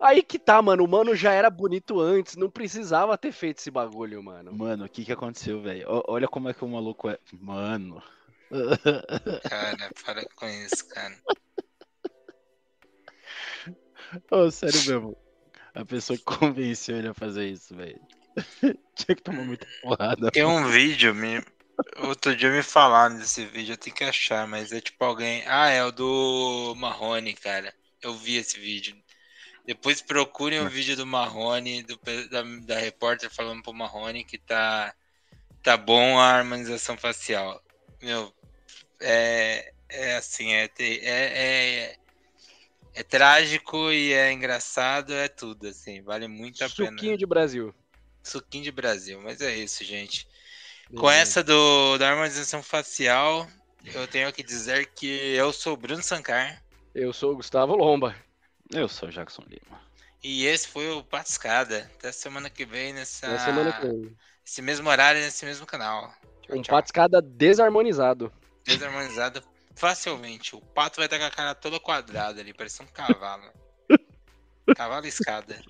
Aí que tá, mano. O mano já era bonito antes. Não precisava ter feito esse bagulho, mano. Mano, o que que aconteceu, velho? Olha como é que o maluco é. Mano. <laughs> Cara, para com isso, cara. Ô, sério mesmo. A pessoa que convenceu ele a fazer isso, velho. <laughs> Tinha que tomar muita porrada. Tem um vídeo, me... outro dia me falaram desse vídeo, eu tenho que achar, mas é tipo alguém. Ah, é o do Marrone, cara. Eu vi esse vídeo. Depois procurem o vídeo do Marrone, do, da, da repórter falando pro Marrone que tá, tá bom a harmonização facial. Meu, é, é assim, é, é, é, é trágico e é engraçado, é tudo, assim, vale muito a pena. Suquinho de Brasil. Suquinho de Brasil, mas é isso, gente. Com essa do, da harmonização facial, eu tenho que dizer que eu sou o Bruno Sankar Eu sou o Gustavo Lomba. Eu sou o Jackson Lima. e esse foi o Patiscada. Até semana que vem, nessa, Na semana que vem. esse mesmo horário, nesse mesmo canal. Tchau, Um tchau. patiscada desarmonizado. Desarmonizado facilmente. O pato vai estar com a cara toda quadrada ali, parece um cavalo. <laughs> Cavalo escada.